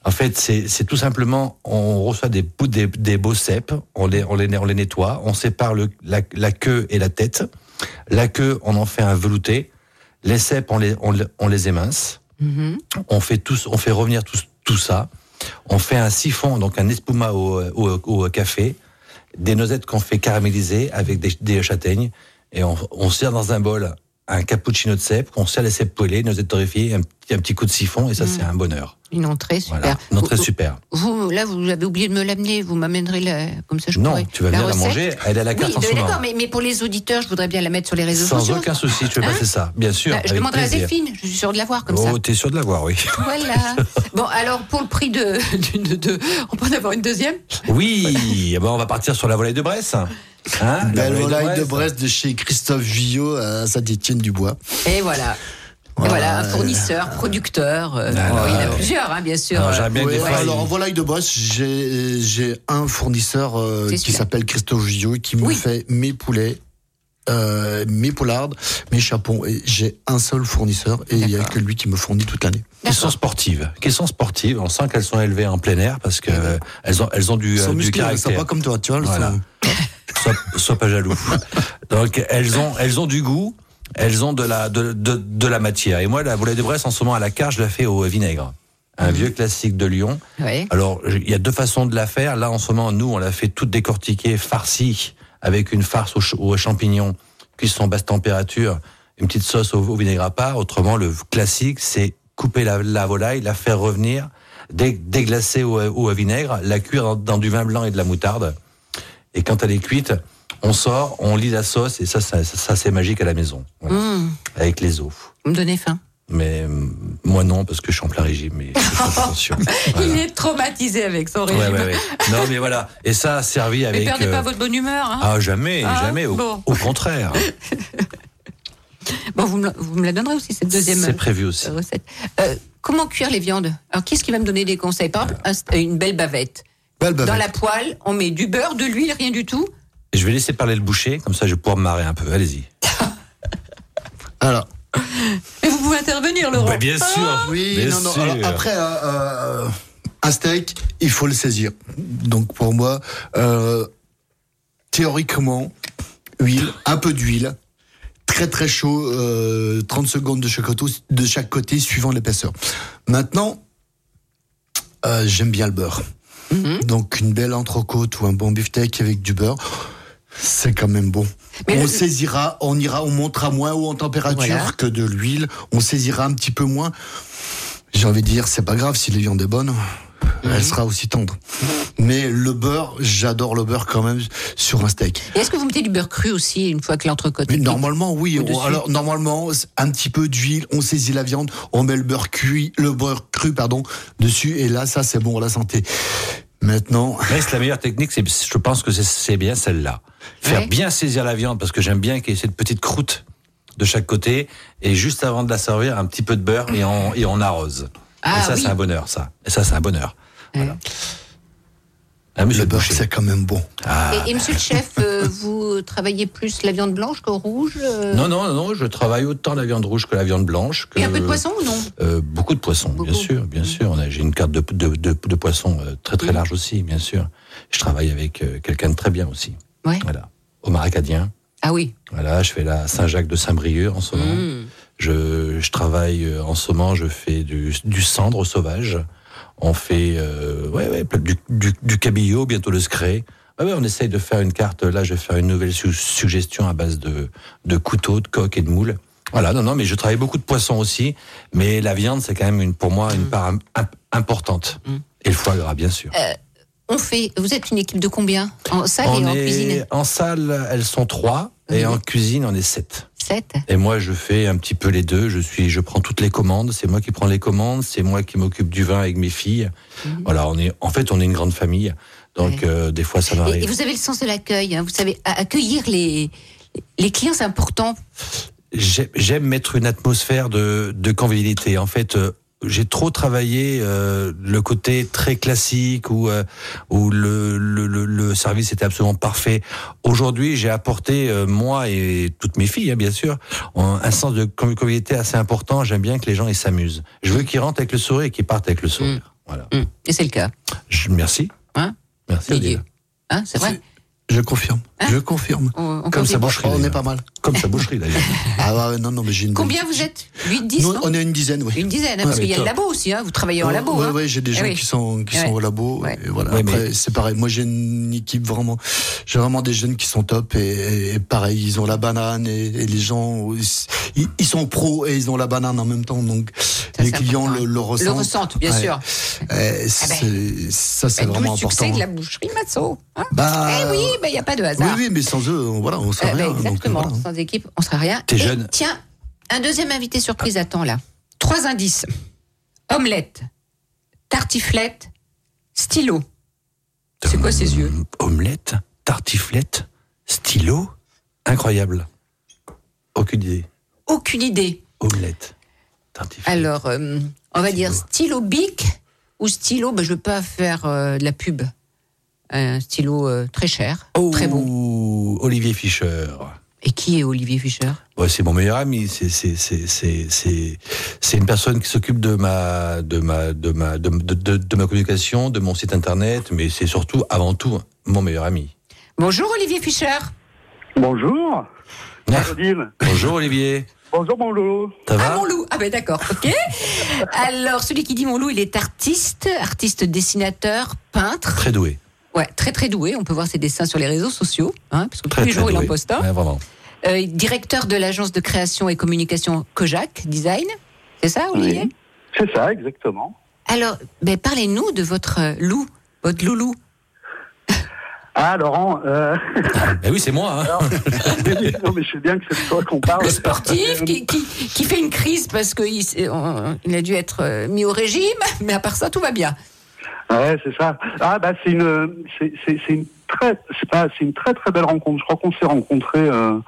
Speaker 3: en fait c'est, tout simplement, on reçoit des des, des beaux cèpes, on les, on les, on les nettoie, on sépare le, la, la queue et la tête. La queue, on en fait un velouté. Les cèpes, on les, on, les- on les émince.
Speaker 1: Mhm.
Speaker 3: On fait tous, on fait revenir tout, tout ça. On fait un siphon, donc un espuma au, au, au café, des noisettes qu'on fait caraméliser avec des, des châtaignes, et on, on sert dans un bol un cappuccino de cèpe, qu'on sert les cèpes poêlées, noisettes torréfiées, un un petit coup de siphon, et ça
Speaker 1: Mm.
Speaker 3: c'est un bonheur.
Speaker 1: Une entrée super.
Speaker 3: Voilà, une entrée
Speaker 1: Vous-
Speaker 3: super.
Speaker 1: Vous, là, vous avez oublié de me l'amener. Vous m'amènerez la, comme ça, je
Speaker 3: Non, tu vas venir la manger, elle est à la carte
Speaker 1: oui,
Speaker 3: en moment.
Speaker 1: d'accord, mais, mais pour les auditeurs, je voudrais bien la mettre sur les réseaux
Speaker 3: Sans
Speaker 1: sociaux.
Speaker 3: aucun souci, tu veux
Speaker 1: Hein
Speaker 3: passer ça, bien sûr.
Speaker 1: Bah, je demanderai
Speaker 3: plaisir.
Speaker 1: à Delphine, je suis sûre de l'avoir comme ça.
Speaker 3: Oh, t'es sûr de l'avoir, oui.
Speaker 1: Voilà. Bon, alors pour le prix de, d'une- de, on peut en avoir une deuxième?
Speaker 3: Oui, eh ben, on va partir sur la volaille de Bresse. Hein, la
Speaker 4: Belle
Speaker 3: volaille
Speaker 4: volaille de Brest de chez Christophe Vuillot à Saint-Étienne-du-bois.
Speaker 1: Et voilà. Et voilà, un fournisseur, producteur. euh, il y en a plusieurs, hein, bien sûr.
Speaker 3: Alors, bien
Speaker 4: en volaille de Brest, j'ai un fournisseur euh, qui s'appelle Christophe Vuillot qui me
Speaker 1: Oui.
Speaker 4: fait mes poulets. Euh, mes poulardes, mes chapons, et j'ai un seul fournisseur et il n'y a que lui qui me fournit toute l'année.
Speaker 3: qui sont sportives, qui sont sportives. On sent qu'elles sont élevées en plein air parce que euh, elles ont elles ont du,
Speaker 4: Ils
Speaker 3: euh,
Speaker 4: sont
Speaker 3: du
Speaker 4: musclés, ils sont
Speaker 3: caractère.
Speaker 4: pas comme toi, tu vois.
Speaker 3: Voilà.
Speaker 4: sont-
Speaker 3: Sois, sois pas jaloux. Donc elles ont elles ont du goût, elles ont de la de, de, de la matière. Et moi la volaille de Bresse en ce moment à la carte, je la fais au vinaigre. Un vieux classique de Lyon.
Speaker 1: Ouais.
Speaker 3: Alors, il y a deux façons de la faire. Là, en ce moment, nous, on l'a fait toute décortiquée, farcie, avec une farce aux, aux champignons, cuisson basse température, une petite sauce au, au vinaigre à part. Autrement, le classique, c'est couper la, la volaille, la faire revenir, dé- déglacer au, au vinaigre, la cuire dans, dans du vin blanc et de la moutarde. Et quand elle est cuite, on sort, on lit la sauce, et ça, ça, ça, ça, c'est magique à la maison, Voilà.
Speaker 1: Mmh,
Speaker 3: avec les os.
Speaker 1: vous me donnez faim.
Speaker 3: Mais euh, moi non, parce que je suis en plein régime, mais attention. Voilà.
Speaker 1: Il est traumatisé avec son régime.
Speaker 3: Ouais, ouais, ouais. Non, mais voilà. Et ça, servi
Speaker 1: Mais
Speaker 3: avec.
Speaker 1: perdez
Speaker 3: euh,
Speaker 1: pas votre bonne humeur. Hein.
Speaker 3: Ah, jamais,
Speaker 1: Ah,
Speaker 3: jamais. Au,
Speaker 1: bon.
Speaker 3: au contraire.
Speaker 1: Bon, vous me, la- vous me la donnerez aussi, cette deuxième
Speaker 3: C'est prévu aussi.
Speaker 1: euh, recette. Euh, comment cuire les viandes? Alors, qui est-ce qui va me donner des conseils? Par exemple, un- une belle bavette.
Speaker 4: Belle
Speaker 1: Dans
Speaker 4: bavette.
Speaker 1: la poêle, on met du beurre, de l'huile, rien du tout.
Speaker 3: Et je vais laisser parler le boucher, comme ça je vais pouvoir me marrer un peu. Allez-y.
Speaker 4: Alors,
Speaker 1: vous pouvez intervenir, Laurent.
Speaker 3: Bah, bien sûr.
Speaker 4: oui,
Speaker 3: bien
Speaker 4: non, non.
Speaker 3: sûr.
Speaker 4: Alors, après, euh, euh, un steak, il faut le saisir. Donc pour moi, euh, théoriquement, huile, un peu d'huile, très très chaud, euh, 30 secondes de chaque côté, de chaque côté suivant l'épaisseur. Maintenant, euh, j'aime bien le beurre.
Speaker 1: Mhm.
Speaker 4: Donc une belle entrecôte ou un bon beefsteak avec du beurre, c'est quand même bon.
Speaker 1: Mais
Speaker 4: on
Speaker 1: le-
Speaker 4: saisira, on ira, on montera moins haut en température
Speaker 1: Voilà.
Speaker 4: que de l'huile. On saisira un petit peu moins. J'ai envie de dire, c'est pas grave si la viande est bonne,
Speaker 1: Mhm.
Speaker 4: elle sera aussi tendre. Mais le beurre, j'adore le beurre quand même sur un steak.
Speaker 1: Est-ce que vous mettez du beurre cru aussi une fois que l'entrecôte est
Speaker 4: normalement, oui. On- alors normalement, un petit peu d'huile, on saisit la viande, on met le beurre cuit, le beurre cru, pardon, dessus, et là, ça c'est bon pour la santé. Maintenant,
Speaker 3: Mais c'est la meilleure technique, c'est, je pense que c'est, c'est bien celle-là. Faire
Speaker 1: Ouais.
Speaker 3: bien saisir la viande, parce que j'aime bien qu'il y ait cette petite croûte de chaque côté, et juste avant de la servir, un petit peu de beurre et on, et on arrose.
Speaker 1: Ah
Speaker 3: et ça,
Speaker 1: oui.
Speaker 3: c'est un bonheur, ça. Et ça, c'est un bonheur. Voilà. Ah, monsieur
Speaker 4: le beurre,
Speaker 3: Boucher.
Speaker 4: c'est quand même bon.
Speaker 3: Ah.
Speaker 1: Et, et monsieur le chef, euh, vous travaillez plus la viande blanche qu'au rouge euh,
Speaker 3: Non, non, non, je travaille autant la viande rouge que la viande blanche. Que,
Speaker 1: Et un peu de poisson ou non?
Speaker 3: Euh, beaucoup de poissons, bien sûr, bien sûr. J'ai une carte de, de, de, euh, très très large aussi, bien sûr. Je travaille avec euh, quelqu'un de très bien aussi.
Speaker 1: Ouais.
Speaker 3: Voilà. Omar Acadien.
Speaker 1: Ah oui.
Speaker 3: Voilà, je fais la Saint-Jacques de Saint-Brieuc en ce moment.
Speaker 1: Mmh.
Speaker 3: Je, je travaille en ce moment, je fais du, du cendre sauvage On fait euh, ouais, ouais, du, du, du cabillaud, bientôt le scré. Ouais, ouais, on essaye de faire une carte. Là, je vais faire une nouvelle su- suggestion à base de, de couteaux, de coques et de moules. Voilà, non, non, mais je travaille beaucoup de poissons aussi. Mais la viande, c'est quand même une, pour moi une part im- im- importante.
Speaker 1: Mm.
Speaker 3: Et le foie gras, bien sûr.
Speaker 1: On fait. Vous êtes une équipe de combien? En salle
Speaker 3: on
Speaker 1: et en
Speaker 3: est
Speaker 1: cuisine?
Speaker 3: en salle, elles sont trois, et
Speaker 1: Mhm.
Speaker 3: en cuisine, on est sept. Et moi, je fais un petit peu les deux. Je suis, je prends toutes les commandes. C'est moi qui prends les commandes. C'est moi qui m'occupe du vin avec mes filles. Voilà, on est, en fait, on est une grande famille. Donc,
Speaker 1: Ouais.
Speaker 3: euh, des fois, ça
Speaker 1: Et, et
Speaker 3: m'arrive.
Speaker 1: vous avez le sens de l'accueil. hein. Vous savez accueillir les les clients, c'est important.
Speaker 3: J'ai- J'aime mettre une atmosphère de, de convivialité. En fait, euh, j'ai trop travaillé euh, le côté très classique où, euh, où le, le, le, le service était absolument parfait. Aujourd'hui, j'ai apporté, euh, moi et toutes mes filles, hein, bien sûr, un, sens de convivialité assez important. J'aime bien que les gens ils s'amusent. Je veux qu'ils rentrent avec le sourire et qu'ils partent avec le sourire. Voilà.
Speaker 1: Hum, Et c'est le cas.
Speaker 3: Je, merci.
Speaker 1: Hein
Speaker 3: Merci.
Speaker 1: Hein, c'est vrai.
Speaker 4: Je confirme. Je confirme.
Speaker 1: On- on
Speaker 4: Comme sa boucherie.
Speaker 1: points.
Speaker 4: On est pas mal.
Speaker 3: Comme sa boucherie d'ailleurs.
Speaker 4: Ah ouais, non, non, mais j'ai une.
Speaker 1: Combien vous êtes 8, 10
Speaker 4: Nous, on est une dizaine, oui.
Speaker 1: Une dizaine, hein, parce qu'il y a le
Speaker 4: top.
Speaker 1: labo aussi. Hein. Vous travaillez en labo.
Speaker 4: Ouais,
Speaker 1: hein.
Speaker 4: ouais, j'ai des
Speaker 1: Eh
Speaker 4: gens
Speaker 1: oui.
Speaker 4: qui sont qui
Speaker 1: Ouais.
Speaker 4: sont au labo.
Speaker 1: Ouais.
Speaker 4: Et voilà.
Speaker 3: Ouais, mais-
Speaker 4: Après, c'est pareil. Moi, j'ai une équipe vraiment. J'ai vraiment des jeunes qui sont top et, et pareil, ils ont la banane et, et les gens, ils, ils sont pros et ils ont la banane en même temps. Donc,
Speaker 1: Ça,
Speaker 4: les
Speaker 1: c'est
Speaker 4: clients le, le ressentent.
Speaker 1: Le ressentent, bien
Speaker 4: Ouais.
Speaker 1: sûr.
Speaker 4: Euh, c'est- ça, c'est
Speaker 1: Ben,
Speaker 4: vraiment
Speaker 1: le succès
Speaker 4: important.
Speaker 1: de la boucherie Mazzo. Hein?
Speaker 4: Bah,
Speaker 1: eh oui, il n'y a pas de
Speaker 4: oui, oui, mais sans eux, voilà, on serait
Speaker 1: Eh ben,
Speaker 4: rien.
Speaker 1: exactement.
Speaker 4: voilà.
Speaker 1: Sans équipe, on sera rien.
Speaker 3: T'es jeune.
Speaker 1: Tiens, un deuxième invité surprise attend là. Trois indices omelette, tartiflette, stylo. C'est quoi ces yeux?
Speaker 3: Omelette, tartiflette, stylo? Incroyable. Aucune idée.
Speaker 1: Aucune idée.
Speaker 3: Omelette, tartiflette.
Speaker 1: Alors, euh, on va dire stylo bic ou stylo. Ben, je veux pas faire euh, de la pub. Un stylo euh, très cher, très bon.
Speaker 3: Oh, Olivier Fischer.
Speaker 1: Et qui est Olivier Fischer?
Speaker 3: Ouais, c'est mon meilleur ami. C'est c'est c'est c'est c'est c'est une personne qui s'occupe de ma de ma de ma de, de, de- de ma communication, de mon site internet, mais c'est surtout avant tout mon meilleur ami.
Speaker 1: Bonjour Olivier Fischer.
Speaker 8: Bonjour,
Speaker 3: Ah, bonjour Olivier.
Speaker 8: Bonjour, mon loup.
Speaker 3: Ça
Speaker 1: Ah
Speaker 3: va
Speaker 1: mon loup Ah ben d'accord, ok. Alors celui qui dit mon loup, il est artiste, artiste dessinateur, peintre.
Speaker 3: Très doué.
Speaker 1: Ouais, très très doué. On peut voir ses dessins sur les réseaux sociaux, hein, parce que
Speaker 3: Très
Speaker 1: tous les jours il en poste un.
Speaker 3: Ouais, vraiment.
Speaker 1: Euh, directeur de l'agence de création et communication Kojak Design. C'est ça, Olivier
Speaker 8: Oui. C'est ça, exactement.
Speaker 1: Alors, ben, parlez-nous de votre euh, loup, votre loulou.
Speaker 8: Ah, Laurent, euh...
Speaker 3: Eh oui, c'est moi. Hein.
Speaker 8: alors, non, mais je sais bien que c'est de toi qu'on parle.
Speaker 1: Le sportif qui, qui, qui fait une crise parce qu'il il a dû être euh, mis au régime, mais à part ça, tout va bien.
Speaker 8: Ouais, c'est ça. Ah, bah, c'est une, c'est, c'est, c'est une très, c'est pas, c'est une très très belle rencontre. Je crois qu'on s'est rencontrés euh,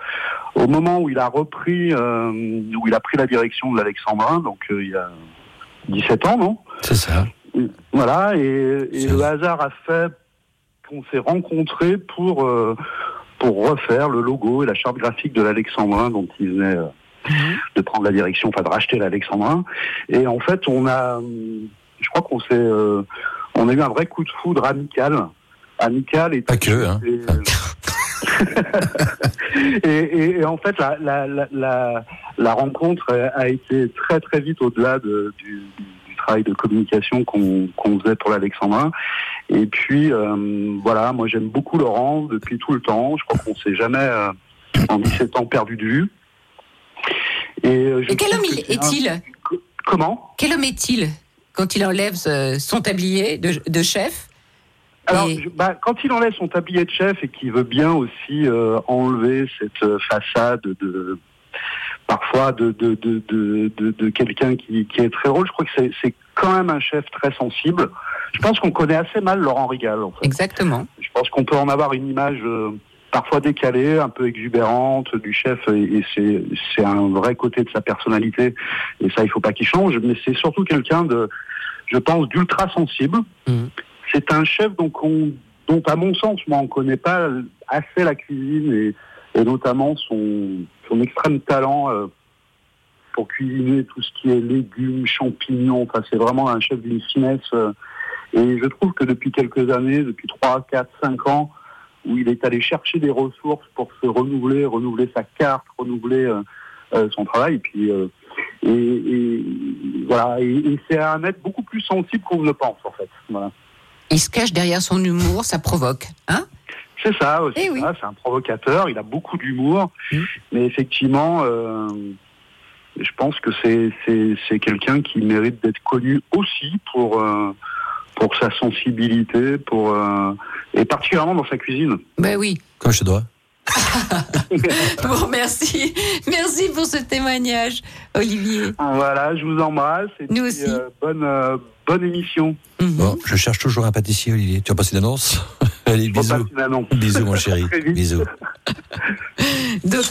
Speaker 8: au moment où il a repris, euh, où il a pris la direction de l'Alexandrin, donc euh, il y a 17 ans, non?
Speaker 3: C'est ça.
Speaker 8: Voilà, et, et le hasard a fait qu'on s'est rencontrés pour euh, pour refaire le logo et la charte graphique de l'Alexandrin dont il venait euh, de prendre la direction, enfin de racheter l'Alexandrin. Et en fait, on a, je crois qu'on s'est, euh, on a eu un vrai coup de foudre amical, amical et
Speaker 3: Pas que, hein.
Speaker 8: et, et, et- et en fait, la, la, la, la, rencontre a été très très vite au-delà de- du, du travail de communication qu'on qu'on faisait pour l'Alexandrin. Et puis, euh, voilà, moi j'aime beaucoup Laurent depuis tout le temps. Je crois qu'on s'est jamais, euh, en 17 ans, perdu de vue. Et, euh, je
Speaker 1: Et quel homme est-il?
Speaker 8: Comment?
Speaker 1: Quel homme est-il? Quand il enlève ce- son tablier de, de chef
Speaker 8: Alors,
Speaker 1: Et-
Speaker 8: je- bah, quand il enlève son tablier de chef et qu'il veut bien aussi euh, enlever cette euh, façade de parfois de de de de, quelqu'un qui, qui est très drôle, je crois que c'est c'est quand même un chef très sensible. Je pense qu'on connaît assez mal Laurent Rigal. En fait.
Speaker 1: Exactement.
Speaker 8: Je pense qu'on peut en avoir une image euh, parfois décalée, un peu exubérante du chef, et, c'est un vrai côté de sa personnalité. Et ça, il faut pas qu'il change. Mais c'est surtout quelqu'un de, je pense, d'ultra sensible.
Speaker 1: Mhm.
Speaker 8: C'est un chef donc on, dont, à mon sens, moi, on connaît pas assez la cuisine et, et notamment son, son extrême talent. euh, pour cuisiner tout ce qui est légumes, champignons, enfin c'est vraiment un chef d'une finesse. euh, et je trouve que depuis quelques années, depuis 3, 4, 5 ans, où il est allé chercher des ressources pour se renouveler, renouveler sa carte, renouveler euh, euh, son travail. Et puis, euh,
Speaker 10: et, et voilà, et, et c'est un être beaucoup plus sensible qu'on ne le pense en fait. Voilà.
Speaker 1: Il se cache derrière son humour, ça provoque. Hein?
Speaker 10: C'est ça aussi.
Speaker 1: Eh oui.
Speaker 10: C'est un provocateur. Il a beaucoup d'humour, mais effectivement, euh, je pense que c'est c'est c'est quelqu'un qui mérite d'être connu aussi pour euh, pour sa sensibilité, pour euh, et particulièrement dans sa cuisine.
Speaker 1: Ben oui.
Speaker 3: Comme je te dois.
Speaker 1: Bon, merci. Merci pour ce témoignage, Olivier.
Speaker 10: Voilà, je vous embrasse. Et
Speaker 1: Nous
Speaker 10: puis,
Speaker 1: aussi.
Speaker 10: euh, bonne euh, bonne émission.
Speaker 3: Bon, je cherche toujours un pâtissier, Olivier. Tu as passé l'annonce Allez, bisous.
Speaker 10: repasse une annonce.
Speaker 3: Bisous, mon chéri. Bisous.
Speaker 1: Donc,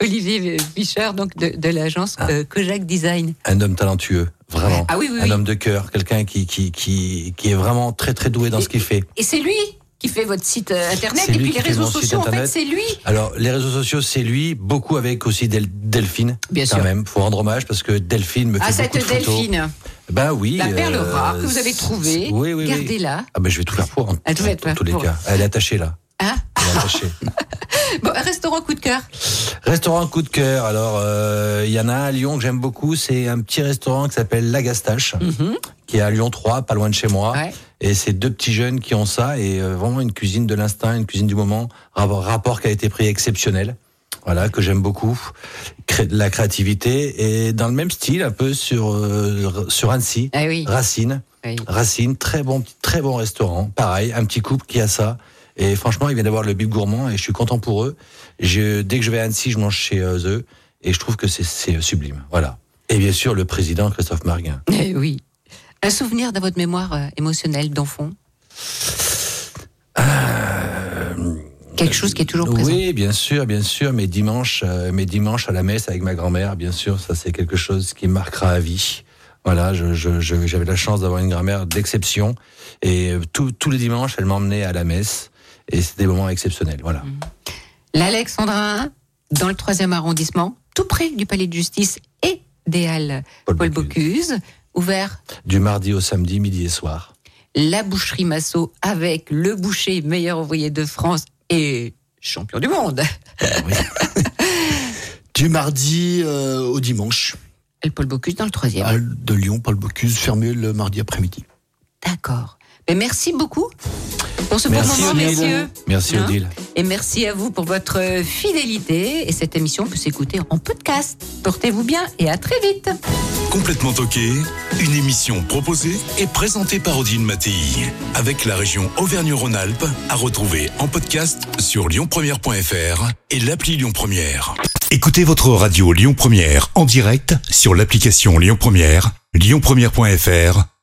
Speaker 1: Olivier Fischer, donc de, de l'agence euh, Kojak Design.
Speaker 3: Un homme talentueux, vraiment.
Speaker 1: Ah oui, oui,
Speaker 3: un
Speaker 1: oui.
Speaker 3: homme de cœur, quelqu'un qui, qui, qui, qui est vraiment très, très doué dans ce qu'il fait.
Speaker 1: Et c'est lui qui fait votre site euh, internet et puis les réseaux sociaux. En fait, c'est lui.
Speaker 3: Alors, les réseaux sociaux, c'est lui, beaucoup avec aussi Del- Delphine.
Speaker 1: Bien
Speaker 3: quand
Speaker 1: sûr.
Speaker 3: même, faut rendre hommage parce que Delphine me
Speaker 1: Ah,
Speaker 3: fait
Speaker 1: cette
Speaker 3: beaucoup de photos.
Speaker 1: Delphine,
Speaker 3: Ben oui.
Speaker 1: la perle
Speaker 3: euh,
Speaker 1: rare que vous avez trouvée,
Speaker 3: Oui, oui, oui.
Speaker 1: gardez-la.
Speaker 3: Ah ben je vais tout faire pour,
Speaker 1: Elle devait être
Speaker 3: en tous les
Speaker 1: pour.
Speaker 3: cas. Elle est attachée là.
Speaker 1: Hein. Bon, restaurant coup de cœur.
Speaker 3: Restaurant coup de cœur. Alors, euh, il y en a un à Lyon que j'aime beaucoup. C'est un petit restaurant qui s'appelle La Gastache, qui est à Lyon 3, pas loin de chez moi.
Speaker 1: Mhm. Ouais.
Speaker 3: Et c'est deux petits jeunes qui ont ça et euh, vraiment une cuisine de l'instinct, une cuisine du moment, rapport, qui a été pris exceptionnel. Voilà, que j'aime beaucoup. La créativité et dans le même style, un peu sur euh, sur Annecy.
Speaker 1: Ah oui.
Speaker 3: Racine.
Speaker 1: Oui.
Speaker 3: Racine, très bon, très bon restaurant. Pareil, un petit couple qui a ça. Et franchement, il vient d'avoir le bib gourmand et je suis content pour eux. Je, dès que je vais à Annecy, je mange chez euh, eux et je trouve que c'est- sublime. Voilà. Et bien sûr, le président Christophe Marguin.
Speaker 1: Eh oui. Un souvenir de votre mémoire euh, émotionnelle d'enfant? Quelque chose qui est toujours présent?
Speaker 3: Euh, Oui, bien sûr, bien sûr. Mes dimanches, euh, mes dimanches à la messe avec ma grand-mère, bien sûr, ça c'est quelque chose qui marquera à vie. Voilà, je- je- je- j'avais la chance d'avoir une grand-mère d'exception et euh, tous les dimanches, elle m'emmenait à la messe et c'était des moments exceptionnels. Voilà.
Speaker 1: L'Alexandrin, dans le troisième arrondissement, tout près du palais de justice et des Halles
Speaker 3: Paul
Speaker 1: Paul,
Speaker 3: Bocuse.
Speaker 1: Bocuse, ouvert
Speaker 3: Du mardi au samedi, midi et soir.
Speaker 1: la boucherie Massot avec le boucher meilleur ouvrier de France et champion du monde.
Speaker 3: Oui.
Speaker 4: Du mardi euh, au dimanche.
Speaker 1: Le Paul Bocuse dans le troisième.
Speaker 4: De Lyon, Paul Bocuse, fermé le mardi après-midi.
Speaker 1: D'accord. Mais merci beaucoup pour ce
Speaker 3: Merci,
Speaker 1: bon moment,
Speaker 3: Odile.
Speaker 1: messieurs.
Speaker 3: Merci
Speaker 1: Hein
Speaker 3: Odile.
Speaker 1: Et merci à vous pour votre fidélité. Et cette émission peut s'écouter en podcast. Portez-vous bien et à très vite.
Speaker 2: Complètement toqué, une émission proposée et présentée par Odile Mattei. Avec la région Auvergne-Rhône-Alpes, à retrouver en podcast sur lyonpremière.fr et l'appli Lyon Première.
Speaker 11: Écoutez votre radio Lyon Première en direct sur l'application Lyon Première, lyonpremière.fr